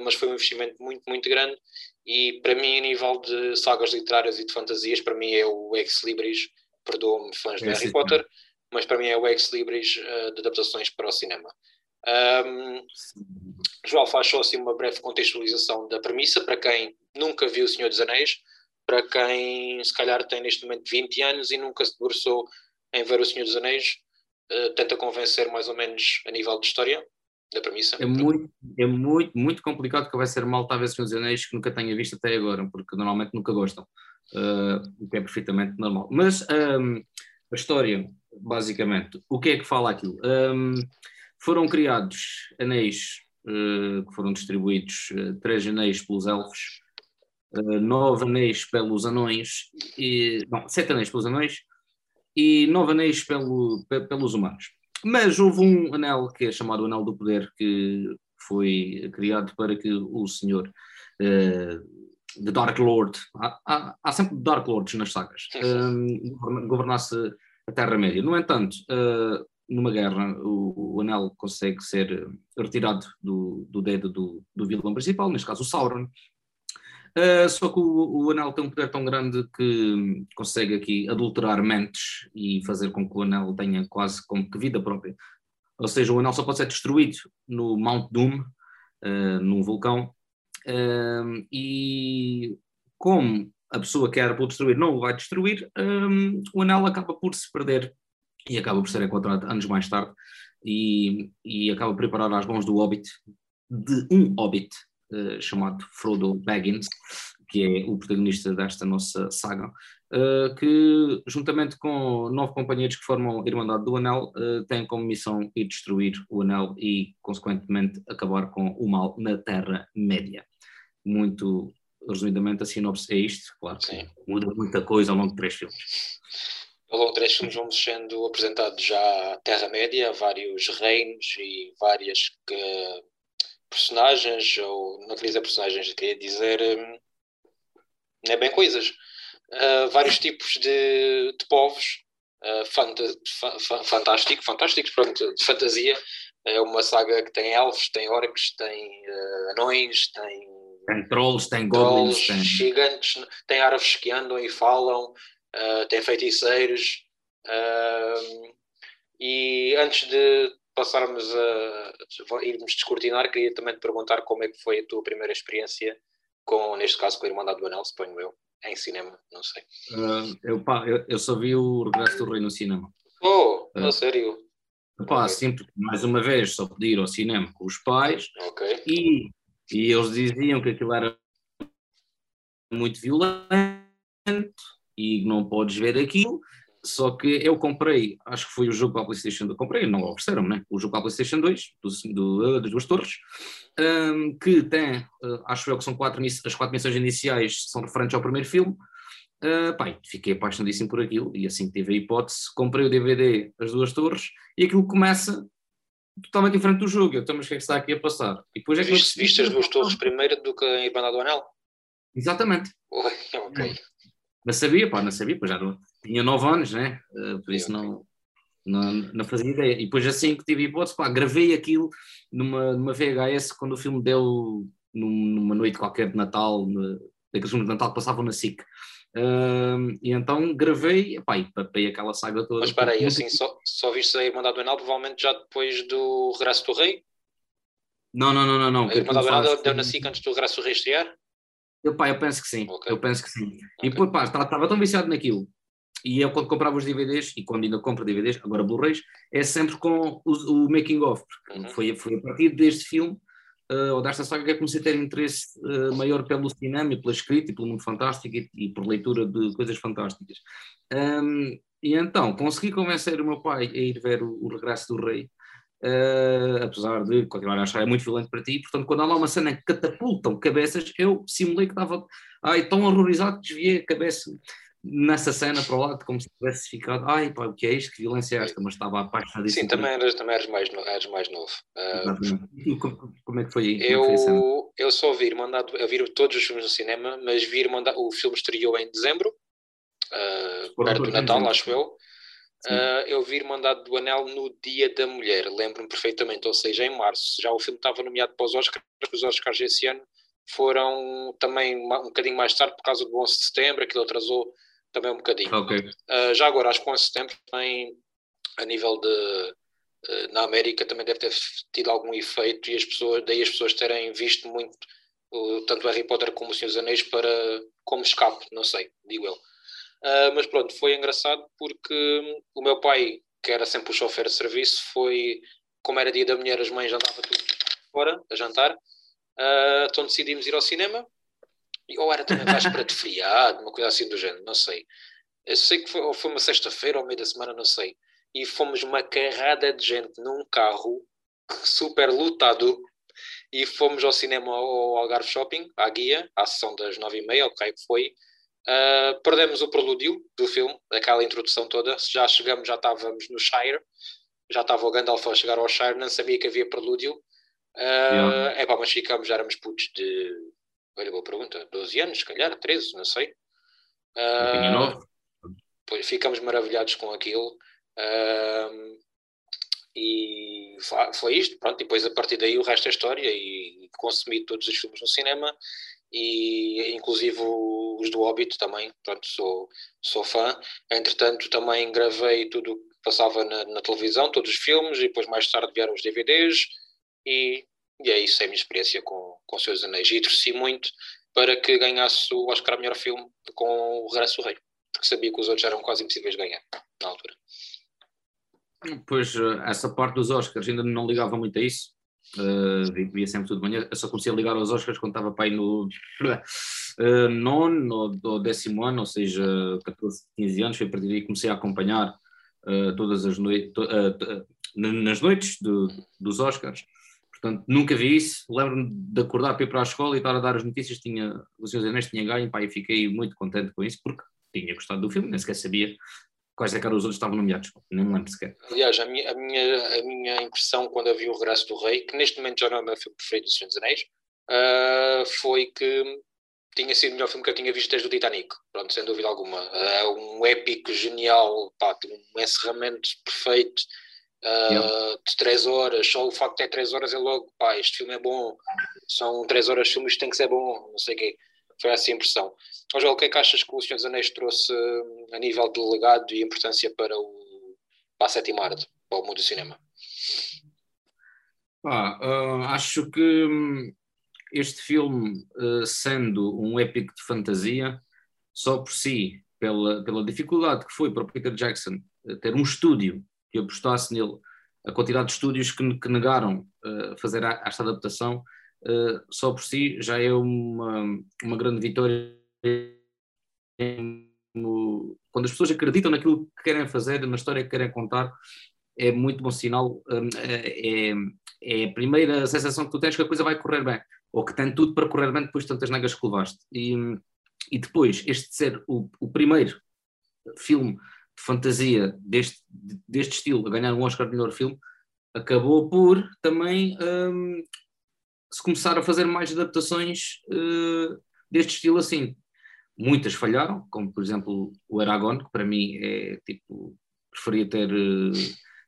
mas foi um investimento muito, muito grande, e para mim, a nível de sagas literárias e de fantasias, para mim é o Ex Libris, perdoa-me fãs de Harry Potter, mas para mim é o Ex Libris uh, de adaptações para o cinema. Um, João faz só assim uma breve contextualização da premissa para quem nunca viu O Senhor dos Anéis, para quem se calhar tem neste momento 20 anos e nunca se debruçou em ver O Senhor dos Anéis, uh, tenta convencer mais ou menos a nível de história da premissa. É muito, é muito, muito complicado que vai ser mal talvez O Senhor dos Anéis que nunca tenha visto até agora, porque normalmente nunca gostam, uh, o que é perfeitamente normal. Mas um, a história basicamente. O que é que fala aquilo? Um, foram criados anéis uh, que foram distribuídos, uh, três anéis pelos elfos, uh, nove anéis pelos anões, e, não, sete anéis pelos anões e nove anéis pelo, pelos humanos. Mas houve um anel que é chamado Anel do Poder, que foi criado para que o senhor The Dark Lord, há, há, há, sempre Dark Lords nas sagas, um, governasse a Terra-média. No entanto, uh, numa guerra, o, o, anel consegue ser retirado do, do dedo do, do vilão principal, neste caso o Sauron. Uh, só que o, o, anel tem um poder tão grande que consegue aqui adulterar mentes e fazer com que o anel tenha quase como que vida própria. Ou seja, o anel só pode ser destruído no Mount Doom, uh, num vulcão, uh, e como a pessoa que era para o destruir não o vai destruir, um, o anel acaba por se perder e acaba por ser encontrado anos mais tarde e, e acaba por preparar as mãos do Hobbit, de um Hobbit uh, chamado Frodo Baggins, que é o protagonista desta nossa saga, uh, que juntamente com nove companheiros que formam a Irmandade do Anel, uh, têm como missão ir destruir o Anel e, consequentemente, acabar com o mal na Terra-média. Muito resumidamente, a sinopse é isto, claro, Sim. muda muita coisa ao longo de três filmes. ao longo de três filmes vamos sendo apresentados já a Terra-média, vários reinos e várias que, personagens, ou não queria dizer personagens, queria dizer hum, não é bem coisas. Uh, vários tipos de, de povos uh, fanta, fa, fantástico, fantásticos, pronto, de fantasia. É uma saga que tem elfos, tem orcs, tem uh, anões, tem. Tem trolls, tem goblins, tem... gigantes, tem árvores que andam e falam, uh, tem feiticeiros. E antes de passarmos a, a irmos descortinar, queria também te perguntar como é que foi a tua primeira experiência com, neste caso, com a Irmandade do Anel, suponho eu, em cinema, não sei. Uh, eu, pá, eu, eu, só vi o Regresso do Rei no cinema. Oh, uh, a sério? Pá, okay. sempre, mais uma vez, só podia ir ao cinema com os pais okay. e, e eles diziam que aquilo era muito violento e não podes ver aquilo só que eu comprei, acho que foi o jogo para a PlayStation 2, comprei, não ofereceram, né? O jogo para a PlayStation 2, do, do, das duas torres, um, que tem, uh, acho eu que são quatro, as quatro missões iniciais são referentes ao primeiro filme. Uh, pai, fiquei apaixonadíssimo por aquilo e assim que tive a hipótese, comprei o DVD As Duas Torres e aquilo começa totalmente diferente do jogo. Eu, então, mas o que é que está aqui a passar? E depois é que viste, viste as duas torres primeiro do que a Irmandade do Anel? Exatamente. ok. Não sabia, pá, não sabia, pois já não, tinha 9 anos, né? Uh, por isso não, não, não, fazia ideia. E depois assim que tive hipótese, pá, gravei aquilo numa, numa VHS quando o filme deu numa noite qualquer de Natal, daqueles filmes de Natal que passavam na SIC. Uh, e então gravei epá, e papei aquela saga toda. Mas espera aí, assim, só, só viste a Irmandade do Enal provavelmente já depois do Regresso do Rei? Não, não, não, não. não a Irmandade do Enal deu na SIC antes do Regresso do Rei estrear? Eu, pá, eu penso que sim, okay. eu penso que sim. Okay. E pá, estava tão viciado naquilo e eu, quando comprava os DVDs, e quando ainda compro DVDs, agora Blu-rays, é sempre com o, o making-of, porque uhum. foi, foi a partir deste filme, uh, ou desta saga, que eu comecei a ter interesse uh, maior pelo cinema, e pela escrita, e pelo mundo fantástico, e, e por leitura de coisas fantásticas. Um, e então, consegui convencer o meu pai a ir ver o, o Regresso do Rei, Uh, apesar de continuar a achar é muito violento para ti, portanto, quando há lá uma cena que catapultam cabeças, eu simulei que estava ai, tão horrorizado que desviei a cabeça nessa cena para o lado, como se tivesse ficado, ai pá, o que é isto, que violência é esta, mas estava apaixonadíssimo. Sim, também eras, também eras, mais, eras mais novo. Uh, como, como, é que foi aí? Eu, foi eu só vi mandado, eu vi todos os filmes no cinema, mas vi mandado, o filme estreou em dezembro, uh, perto do Natal, acho eu. Uh, eu vi Irmandade do Anel no Dia da Mulher, lembro-me perfeitamente, ou seja, em março. Já o filme estava nomeado para os Oscars, os Oscars esse ano foram também um bocadinho mais tarde por causa do 11 de setembro, aquilo atrasou também um bocadinho. Okay. Uh, já agora, acho que com esse tempo também, a nível de. Uh, na América também deve ter tido algum efeito e as pessoas, daí as pessoas terem visto muito uh, tanto Harry Potter como o Senhor dos Anéis para, como escape, não sei, digo eu. Uh, mas pronto, foi engraçado porque o meu pai, que era sempre o chofer de serviço, foi, como era dia da mulher, as mães andavam tudo fora a jantar, uh, então decidimos ir ao cinema ou era também véspera de feriado, uma coisa assim do género, não sei. Eu sei que foi, ou foi uma sexta-feira ou meio da semana, não sei. E fomos uma carrada de gente num carro super lotado e fomos ao cinema ao Algarve Shopping, à guia, à sessão das nove e meia, ok, que foi. Uh, perdemos o prelúdio do filme, aquela introdução toda. Já chegamos, já estávamos no Shire, já estava o Gandalf a chegar ao Shire, não sabia que havia prelúdio. Uh, yeah. É pá, mas ficamos, já éramos putos de Olha, boa pergunta. 12 anos, se calhar, 13, não sei. Uh, pois ficamos maravilhados com aquilo. Uh, e foi isto, pronto, e depois a partir daí o resto é história e consumi todos os filmes no cinema e inclusive os do Hobbit também, pronto, sou, sou fã. Entretanto também gravei tudo o que passava na, na, televisão, todos os filmes e depois mais tarde vieram os DVDs e e é isso, é a minha experiência com, com os seus anéis. E torci muito para que ganhasse o Oscar a melhor filme com o Regresso do Rei, porque sabia que os outros eram quase impossíveis de ganhar na altura. Pois, eh, essa parte dos Oscars ainda não ligava muito a isso. Uh, via sempre tudo de manhã. Eu só comecei a ligar aos Oscars quando estava para no uh, nono ou décimo ano, ou seja, 14, 15 anos. Foi a partir daí que comecei a acompanhar uh, todas as noites, nas noites do, dos Oscars. Portanto, nunca vi isso. Lembro-me de acordar para ir para a escola e estar a dar as notícias. Tinha, o Senhor Anéis tinha ganho, pá, e fiquei muito contente com isso, porque tinha gostado do filme, nem sequer sabia quais é que eram os outros estavam nomeados? Nem me lembro sequer. Aliás, a minha, a, minha, a minha impressão quando eu vi o Regresso do Rei, que neste momento já não é o meu filme preferido dos Senhor dos Anéis, uh, foi que tinha sido o melhor filme que eu tinha visto desde o Titanic, pronto, sem dúvida alguma. É um épico genial, pá, um encerramento perfeito uh, yeah. de 3 horas. Só o facto de ter 3 horas é logo, pá, este filme é bom, são 3 horas de filme, isto tem que ser bom, não sei o quê. Foi essa a impressão. Ó Joel, o que é que achas que o Senhor dos Anéis trouxe a nível de legado e importância para, o, para a sétima arte, para o mundo do cinema? Ah, uh, acho que hum, este filme, uh, sendo um épico de fantasia, só por si, pela, pela dificuldade que foi para o Peter Jackson uh, ter um estúdio que apostasse nele, a quantidade de estúdios que, que negaram uh, fazer a, esta adaptação, só por si já é uma, uma grande vitória. Quando as pessoas acreditam naquilo que querem fazer, na história que querem contar, é muito bom sinal. é, é a primeira sensação que tu tens que a coisa vai correr bem ou que tem tudo para correr bem depois de tantas negas que levaste. E, e depois, este ser o, o primeiro filme fantasia deste, deste estilo a ganhar um Oscar de melhor filme, acabou por também um, se começar a fazer mais adaptações uh, deste estilo assim. Muitas falharam, como por exemplo o Aragon, que para mim é tipo, preferia ter, uh,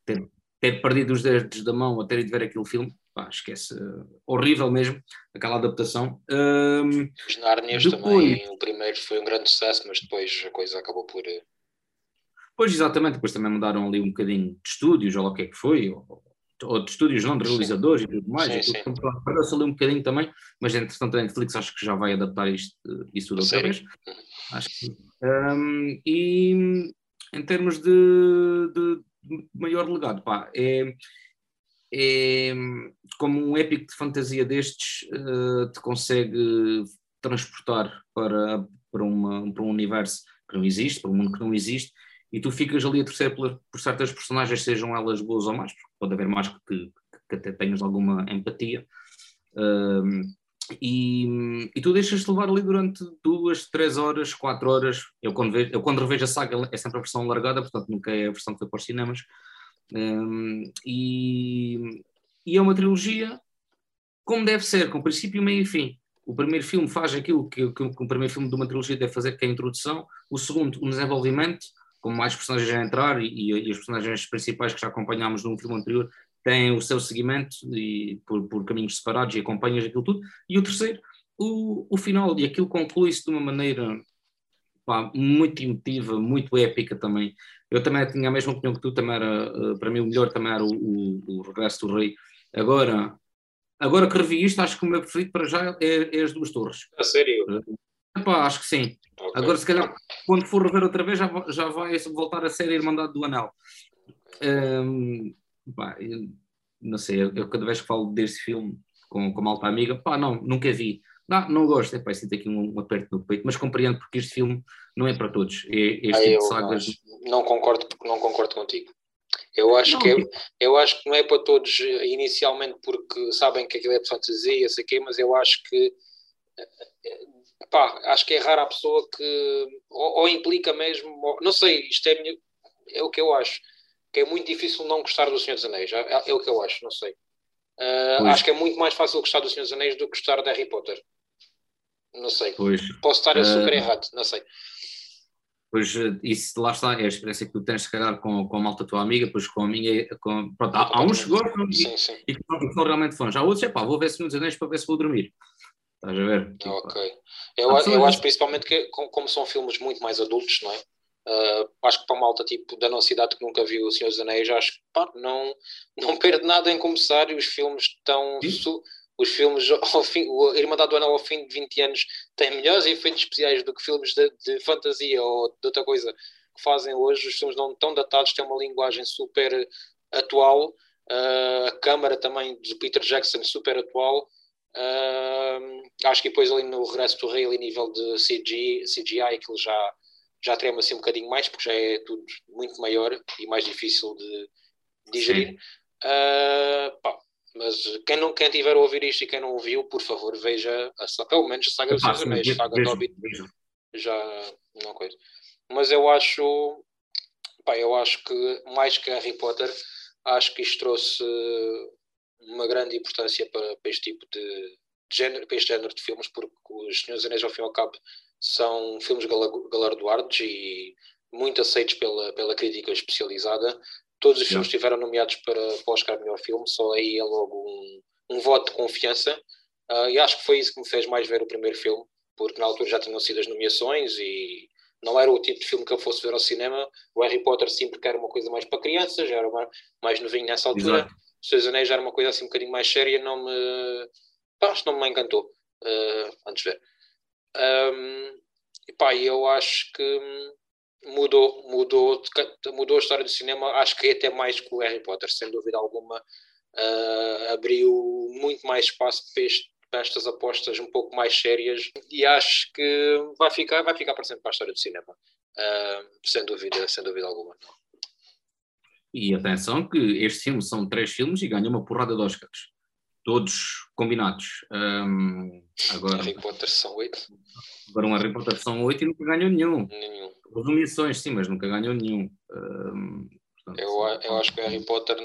ter, ter perdido os dedos da mão a ter ido ver aquele filme, pá, esquece, horrível mesmo, aquela adaptação. Um, Os Narnias depois... também, o primeiro foi um grande sucesso, mas depois a coisa acabou por... Eh, pois, exatamente, depois também mudaram ali um bocadinho de estúdios, ou lá o que é que foi, ou, ou de estúdios não, de realizadores sim. e tudo mais, parece ali um bocadinho também, mas entretanto a Netflix acho que já vai adaptar isto, isso tudo outra vez. Acho que um, E em termos de, de maior legado, pá, é é, como um épico de fantasia destes uh, te consegue transportar para, para, uma, para um universo que não existe, para um mundo que não existe, e tu ficas ali a torcer por, por certas personagens, sejam elas boas ou más, pode haver mais que, que até tenhas alguma empatia. Uh, e, e, tu deixas-te levar ali durante duas, três horas, quatro horas. Eu quando, vejo, eu quando revejo a saga é sempre a versão largada, portanto nunca é a versão que foi para os cinemas. Um, e, e, é uma trilogia como deve ser, com princípio, meio e fim. O primeiro filme faz aquilo que, que, que, o primeiro filme de uma trilogia deve fazer, que é a introdução. O segundo, o desenvolvimento, com mais personagens a entrar e, e, as personagens principais que já acompanhámos no filme anterior têm o seu seguimento e, por, por caminhos separados e acompanhas aquilo tudo. E o terceiro, o, o final, e aquilo conclui-se de uma maneira pá, muito emotiva, muito épica também. Eu também tinha a mesma opinião que tu, também era, eh, para mim o melhor também era o, o, o Regresso do Rei. Agora, agora que revi isto, acho que o meu preferido para já é, é as duas torres. A sério? Epá, acho que sim. Okay. Agora, se calhar, quando for rever outra vez, já, já vai voltar a ser a Irmandade do Anel. Um, pá, não sei, eu, eu, cada vez que falo deste filme com, com uma alta amiga, pá, não, nunca vi. Não, não gosto, é pá, sinto aqui um, um, aperto no peito, mas compreendo porque este filme não é para todos. É, este ah, tipo de sagas. Não, não concordo, não concordo contigo. Eu acho, não, que é, eu acho que não é para todos inicialmente porque sabem que aquilo é de fantasia, sei quê, mas eu acho que acho que é rara a pessoa que ou, ou implica mesmo, ou, não sei, isto é, é o que eu acho, que é muito difícil não gostar do Senhor dos Anéis, é, é o que eu acho, não sei. Uh, acho que é muito mais fácil gostar do Senhor dos Anéis do que gostar de Harry Potter. Não sei. Pois. Posso estar uh, super errado, não sei. Pois isso lá está, é a experiência que tu tens, se calhar, com, com a malta tua amiga, pois com a minha. Com, pronto, há, há uns que gostam e, que são realmente fãs. Há outros, é pá, vou ver se nos anéis para ver se vou dormir. Estás a ver? Tipo, ok. Eu, eu acho principalmente que, como são filmes muito mais adultos, não é? Uh, acho que para uma malta tipo da nossa idade que nunca viu O Senhor dos Anéis, acho que pá, não, não perde nada em começar e os filmes estão. Os filmes, ao fim, a Irmandade do Anel ao fim de 20 anos tem melhores efeitos especiais do que filmes de, de fantasia ou de outra coisa que fazem hoje. Os filmes não estão datados, têm uma linguagem super atual. Uh, a câmara também de Peter Jackson super atual. Uh, acho que depois ali no Regresso do Rei, ali nível de CGI, CGI ele já, já trema assim um bocadinho mais, porque já é tudo muito maior e mais difícil de digerir. Uh, pá, mas quem não quem tiver a ouvir isto e quem não ouviu, por favor, veja a, pelo menos a saga dos Seus Anéis, a saga do Hobbit. Já não coisa. Mas eu acho Pá, eu acho que mais que Harry Potter, acho que isto trouxe uma grande importância para, para este tipo de, de género, para este género de filmes, porque os Senhores Anéis, ao fim e ao cabo, são filmes galardoados e muito aceitos pela, pela crítica especializada. Todos os filmes estiveram nomeados para, para o Oscar Melhor Filme, só aí é logo um, um voto de confiança. Uh, e acho que foi isso que me fez mais ver o primeiro filme, porque na altura já tinham sido as nomeações e não era o tipo de filme que eu fosse ver ao cinema. O Harry Potter sim, porque era uma coisa mais para crianças, já era mais, mais novinho nessa altura. Exato. Seus Anéis já era uma coisa assim um bocadinho mais séria, não me. Pá, acho que não me encantou. Uh, antes de ver. Um, e pá, eu acho que mudou, mudou, mudou a história do cinema, acho que até mais que o Harry Potter, sem dúvida alguma. Uh, abriu muito mais espaço para, este, para, estas apostas um pouco mais sérias e acho que vai ficar, vai ficar para sempre para a história do cinema, uh, sem dúvida, sem dúvida alguma. E atenção que estes filmes são três filmes e ganham uma porrada de Oscars. Todos combinados. Um, agora, Harry Potter são oito. Agora um Harry Potter são oito e nunca ganhou nenhum. Nenhum. Resumições, sim, mas nunca ganhou nenhum. Um, portanto, eu, eu acho que o Harry Potter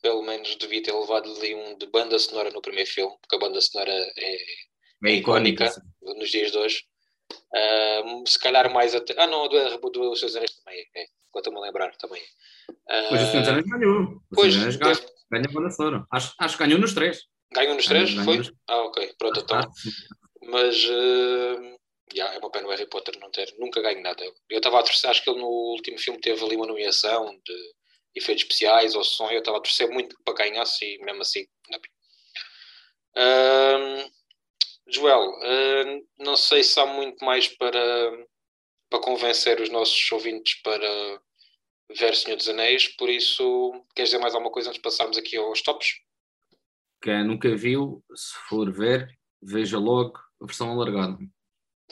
pelo menos devia ter levado ali um de banda sonora no primeiro filme, porque a banda sonora é, é, é icónica, nos dias de hoje. Uh, se calhar mais até. Ah, não, do, do, do Seus Anéis também é. Estou-me a lembrar também. Pois o Anéis ganhou. Pois, ganhou, ganhou a banda sonora. Acho, acho que ganhou nos três. Ganhou nos três? Ganhou, foi? Ah, ok. Pronto, então. Mas. Uh, yeah, é uma pena o Harry Potter não ter nunca ganho nada. Eu estava a torcer, acho que ele no último filme teve ali uma nomeação de efeitos especiais ou som, eu estava a torcer muito para ganhasse e mesmo assim. Uh, Joel, uh, não sei se há muito mais para, para convencer os nossos ouvintes para ver Senhor dos Anéis, por isso, queres dizer mais alguma coisa antes de passarmos aqui aos tops? Quem nunca viu, se for ver, veja logo a versão alargada.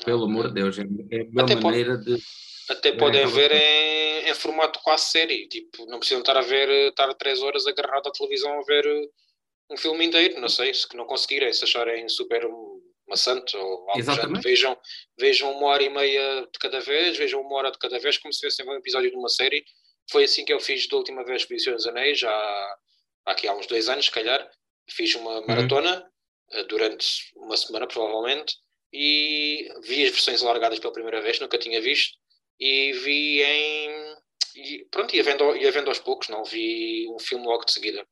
Pelo amor de Deus, é, é a melhor até maneira pode, de. Até podem ver em, em, formato quase série, tipo, não precisam estar a ver, estar três horas agarrado à televisão a ver um filme inteiro, não sei, se não conseguirem, se acharem super maçante ou algo Exatamente. Vejam, vejam uma hora e meia de cada vez, vejam uma hora de cada vez, como se fosse um episódio de uma série. Foi assim que eu fiz da última vez que vi Senhor dos Anéis, já aqui há uns dois anos, se calhar. Fiz uma uhum. maratona uhum. durante uma semana, provavelmente, e vi as versões alargadas pela primeira vez, nunca tinha visto, e vi em. E, pronto, ia vendo, ia vendo aos poucos, não vi um filme logo de seguida.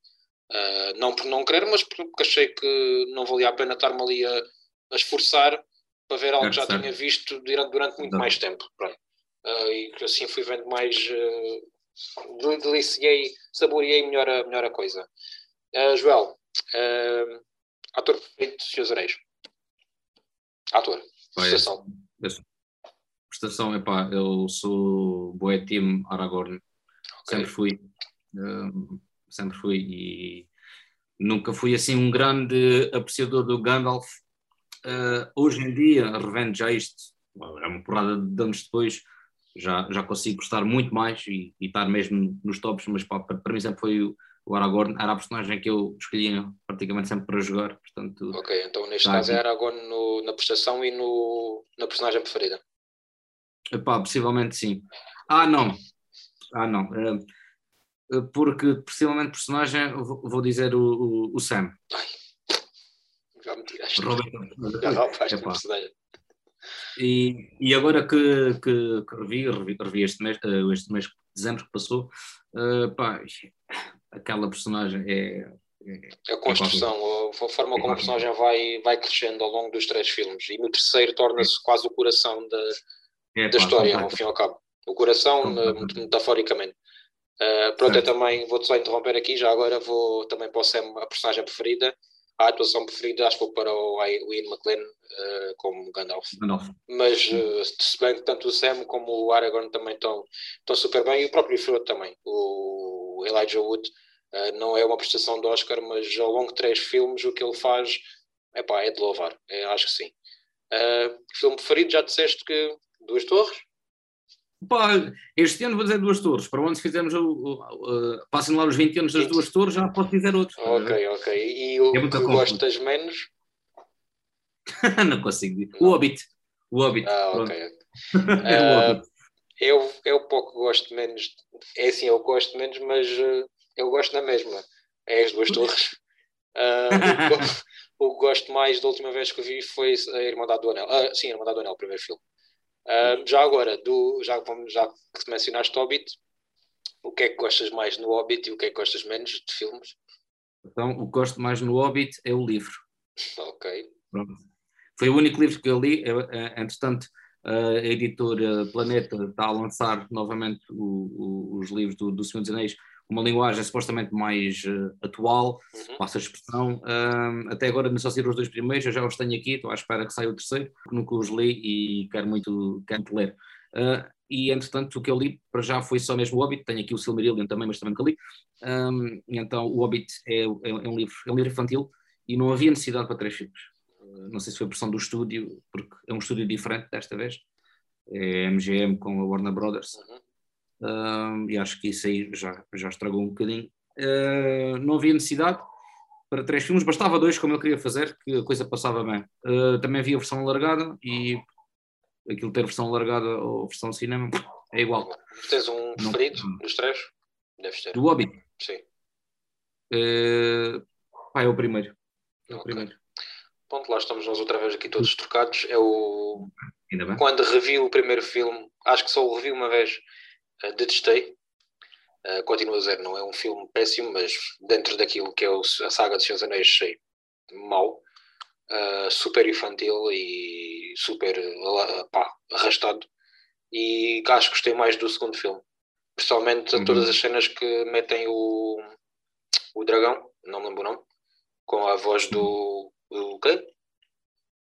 Uh, não por não querer, mas porque achei que não valia a pena estar-me ali a, a, esforçar para ver algo que já tinha visto durante, durante muito não. mais tempo. Uh, e assim fui vendo mais. Uh, deliciei, saboreei melhor a, melhor a coisa. Uh, Joel, uh, ator preferido de Seus Anéis? Ator. Prestação. Prestação, epá, eu sou boé time Aragorn. Okay. Sempre fui. Uh, sempre fui e nunca fui assim um grande apreciador do Gandalf. Uh, hoje em dia, revendo já isto, é uma porrada de anos depois, já, já consigo gostar muito mais e, e estar mesmo nos tops, mas pá, para, para mim sempre foi o, o Aragorn, era a personagem que eu escolhia praticamente sempre para jogar. Portanto, ok, então neste caso aqui. é Aragorn no, na prestação e no, na personagem preferida. Epá, possivelmente sim. Ah, não. Ah, não. Uh, porque possivelmente personagem, vou dizer o, o, o Sam. Ai, já me tiraste. Robert, já roubaste o personagem. E, e agora que, que, que revi, revi, revi, este, mês, uh, este mês de dezembro que passou, uh, pá, aquela personagem é. é a construção, é a forma como a personagem vai, vai crescendo ao longo dos três filmes. E no terceiro torna-se é. quase o coração da, é, da história, ao fim e ao cabo. O coração, metaforicamente. Uh, pronto, certo. eu também vou-te só interromper aqui, já agora vou também para o Sam, a personagem preferida. A atuação preferida acho que vou para o Ian McLean uh, como Gandalf. Gandalf. Mas uh, se bem que tanto o Sam como o Aragorn também estão, estão super bem, e o próprio Frodo também. O Elijah Wood uh, não é uma prestação de Oscar, mas ao longo de três filmes o que ele faz epá, é de louvar. É, acho que sim. filme preferido, já disseste que Duas Torres? Pá, este ano vou dizer duas torres. Para onde fizemos o, o, o passem lá os 20 anos das 20. duas torres, já posso dizer outro. Ok, ok. E o é que gostas menos? não consigo. O Hobbit. O Hobbit. Ah, ok. uh, é o, é o pouco que gosto menos. É assim, eu gosto menos, mas uh, eu gosto na mesma. É as duas torres. Uh, o, que gosto mais da última vez que vi foi a Irmandade do Anel. Uh, sim, a Irmandade do Anel, o primeiro filme. Uh, já agora, do, já, já que mencionaste Hobbit, o que é que gostas mais no Hobbit e o que é que gostas menos de filmes? Então, o que gosto mais no Hobbit é o livro. Ok. Pronto. Foi o único livro que eu li. Entretanto, a editora Planeta está a lançar novamente o, o, os livros do, do Senhor dos Anéis uma linguagem supostamente mais uh, atual, uhum. passa a expressão. Até agora não só saíram os dois primeiros, eu já os tenho aqui, estou à espera que saia o terceiro, porque nunca os li e quero muito, quero muito ler. Uh, e entretanto o que eu li para já foi só mesmo o Hobbit, tenho aqui o Silmarillion também, mas também nunca li. Um, então o Hobbit é, é, é, um livro, é um livro infantil e não havia necessidade para três filmes. não sei se foi a pressão do estúdio, porque é um estúdio diferente desta vez, é MGM com a Warner Brothers. Uhum uh, e acho que isso aí já, já estragou um bocadinho. Uh, não havia necessidade para três filmes, bastava dois, como eu queria fazer, que a coisa passava bem. Uh, também havia versão alargada e aquilo ter versão alargada ou versão cinema é igual. Tens um preferido não. dos três? Deves ter. Do Hobbit? Sim. Uh, pá, é o primeiro. É o okay. primeiro. Ponto, lá estamos nós outra vez aqui todos trocados. É o. Quando revi o primeiro filme, acho que só o revi uma vez detestei. Uh, continua a dizer, não é um filme péssimo, mas dentro daquilo que é o, a saga de Senhor Anéis, achei mau, uh, super infantil e super uh, pá, arrastado. E acho que gostei mais do segundo filme, principalmente uhum. todas as cenas que metem o, o dragão, não me lembro o nome, com a voz do. do quê?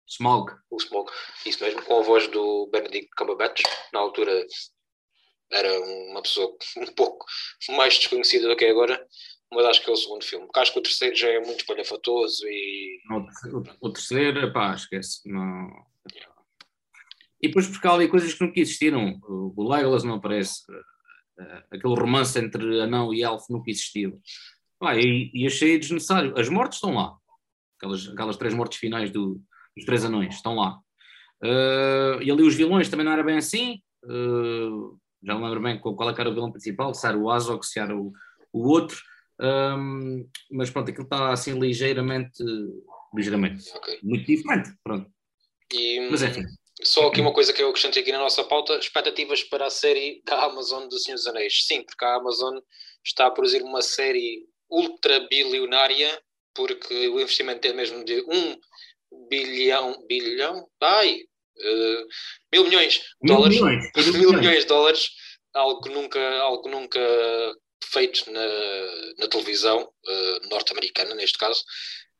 Smog. O Smog, isso mesmo, com a voz do Benedict Cumberbatch, na altura era uma pessoa um pouco mais desconhecida do que é agora, mas acho que é o segundo filme. Porque acho que o terceiro já é muito espalhafatoso e. O, o terceiro, pá, esquece. Não... E depois porque há ali coisas que nunca existiram. O Legolas não aparece. Eh, aquele romance entre anão e elfo nunca existiu. Pá, e, e achei desnecessário. As mortes estão lá. Aquelas, aquelas três mortes finais do, dos três anões estão lá. Uh, e ali os vilões também não era bem assim. Uh, já não lembro bem qual, é era o vilão principal, se era o Azog, se era o, o outro, um, mas pronto, aquilo está assim ligeiramente, ligeiramente, okay. muito diferente, pronto. E, mas enfim. Só aqui uma coisa que eu acrescentei aqui na nossa pauta, expectativas para a série da Amazon do Senhor dos Anéis. Sim, porque a Amazon está a produzir uma série ultra bilionária, porque o investimento é mesmo de um bilhão, bilhão, ai, Uh, mil milhões de dólares, milhões, mil milhões de dólares, algo nunca, algo nunca feito na, na televisão uh, norte-americana, neste caso.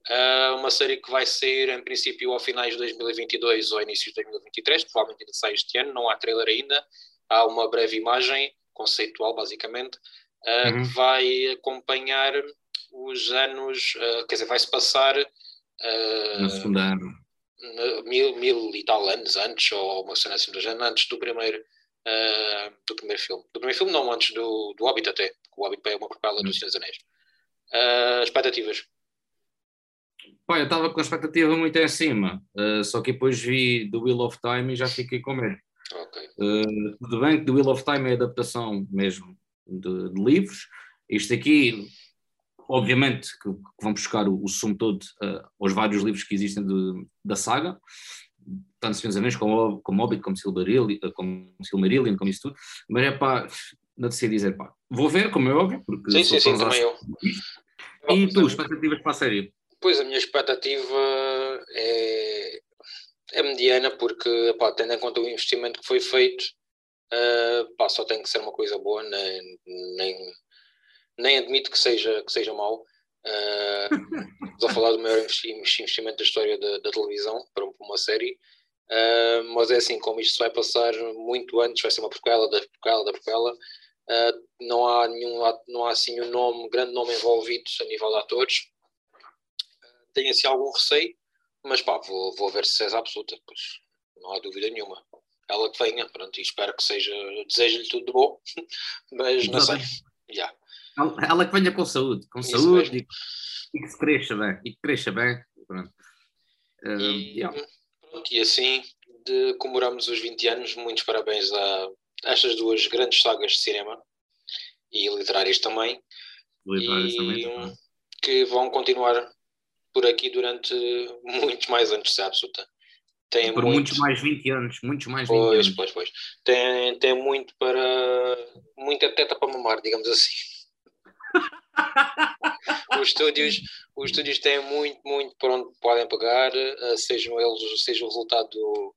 Uh, uma série que vai sair em princípio ao finais de 2022 ou início de 2023, provavelmente ainda sai este ano, não há trailer ainda, há uma breve imagem conceitual, basicamente, uh, uhum. que vai acompanhar os anos, quer dizer, vai-se passar na segunda ano mil, mil e tal anos antes, ou uma cena assim do género, antes do primeiro, uh, do primeiro filme. Do primeiro filme, não, antes do, do Hobbit até. O Hobbit é uma propela dos Senhor dos Anéis. Uh, expectativas? Pá, eu estava com a expectativa muito em cima, uh, só que depois vi The Wheel of Time e já fiquei com medo. Okay. Tudo bem que The Wheel of Time é adaptação mesmo de, de livros. Isto aqui obviamente que, que vão buscar o, o sumo todo uh, aos vários livros que existem de, da saga, tanto Senhor dos Anéis como, como Hobbit, como Silmarillion, como, Silmarillion, como isso tudo, mas é pá, não sei dizer pá. Vou ver, como é óbvio, porque sim, sim, sim, também eu. E tu, expectativas para a série? Pois a minha expectativa é, é mediana, porque pá, tendo em conta o investimento que foi feito, uh, pá, só tem que ser uma coisa boa, nem, nem nem admito que seja, que seja mau. Uh, estou a falar do maior investimento da história da, da televisão para uma série. Uh, mas é assim, como isto vai passar muito antes, vai ser uma prequela da prequela da prequela, uh, não há nenhum, não há assim um nome, grande nome envolvido a nível de atores. Uh, tenho assim algum receio, mas pá, vou, vou ver se é absoluta, pois não há dúvida nenhuma. Ela que venha, pronto, e espero que seja, desejo-lhe tudo de bom, mas não sei. Yeah. Ela que venha com saúde, com Isso saúde e, e, que se cresça bem, e que cresça bem. Pronto. Uh, e, yeah. pronto, e assim de, comemoramos os 20 anos. Muitos parabéns à, estas duas grandes sagas de cinema e literárias também, Literárias e também. que vão continuar por aqui durante muitos mais anos, se é absoluta. Tem Por muito, muitos mais 20 anos, muitos mais 20 pois, anos. pois, pois. Tem, tem muito para. muita teta para mamar, digamos assim. Os estúdios, os estúdios têm muito, muito para onde podem pegar, eh, sejam eles, seja o resultado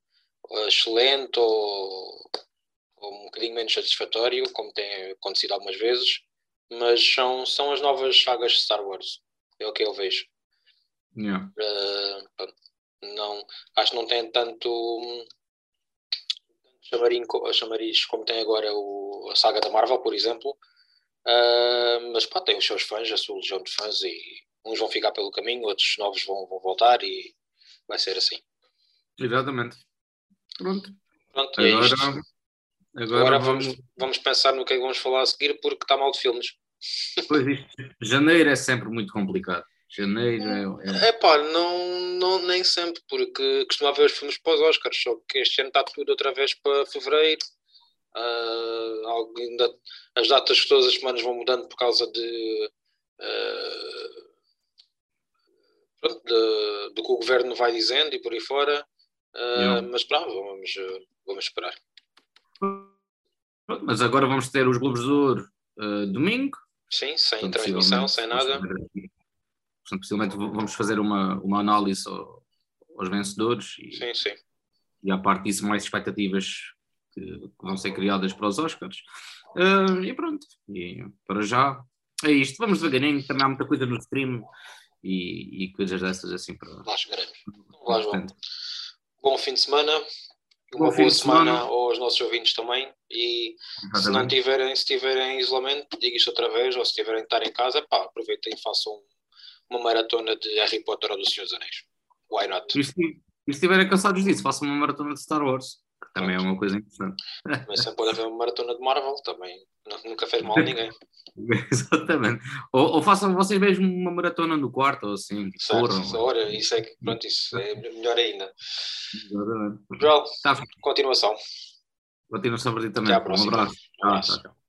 eh, excelente ou, ou um bocadinho menos satisfatório, como tem acontecido algumas vezes, mas são, são as novas sagas de Star Wars, é o que eu vejo. Yeah. Uh, não, acho que não tem tanto chamariz como tem agora o, a saga da Marvel, por exemplo. Uh, mas pá, tem os seus fãs, a sua legião de fãs, e uns vão ficar pelo caminho, outros novos vão, vão voltar e vai ser assim. Exatamente. Pronto. Pronto, é Agora, isto. agora, Agora vamos. vamos, vamos pensar no que é que vamos falar a seguir, porque está mal de filmes. Pois isto, janeiro é sempre muito complicado. Janeiro é. é- É pá, não, não, nem sempre, porque costumava ver os filmes para os Oscars, só que este ano está tudo outra vez para fevereiro. Algo ainda- as datas todas as semanas vão mudando por causa de, pronto, de- do que o governo vai dizendo e por aí fora. Yeah. Mas pronto, vamos, vamos esperar. Pronto, Mas agora vamos ter os Globos de Ouro domingo. Sim, sem Portanto, transmissão, sem nada. portanto, possivelmente vamos fazer uma, uma análise ao- aos vencedores e, Sim, sim. e, à parte disso, mais expectativas que, que vão ser criadas para os Oscars. Eh, e pronto, e para já é isto. Vamos devagarinho, também há muita coisa no stream e, e coisas dessas assim para. Lá chegaremos. Vá, João. Bom fim de semana. Bom Uma fim boa de semana, semana. aos nossos ouvintes também. E se não tiverem, se tiverem em isolamento, diga isto outra vez, ou se tiverem estar em casa, pá, aproveitem e façam uma maratona de Harry Potter ou do Senhor dos Anéis. Why not? E se estiverem cansados disso, façam uma maratona de Star Wars, que também é uma coisa interessante. Também sempre pode haver uma maratona de Marvel, também nu- nunca fez mal a ninguém. Exatamente. Ou, ou façam vocês mesmo uma maratona no quarto, ou assim, Certo? corram. Isso é que, pronto, isso é melhor ainda. Exatamente. Joel, Tá, continuação. continuação para ti também. Até à próxima. Um abraço. Um abraço. Tchau, tchau.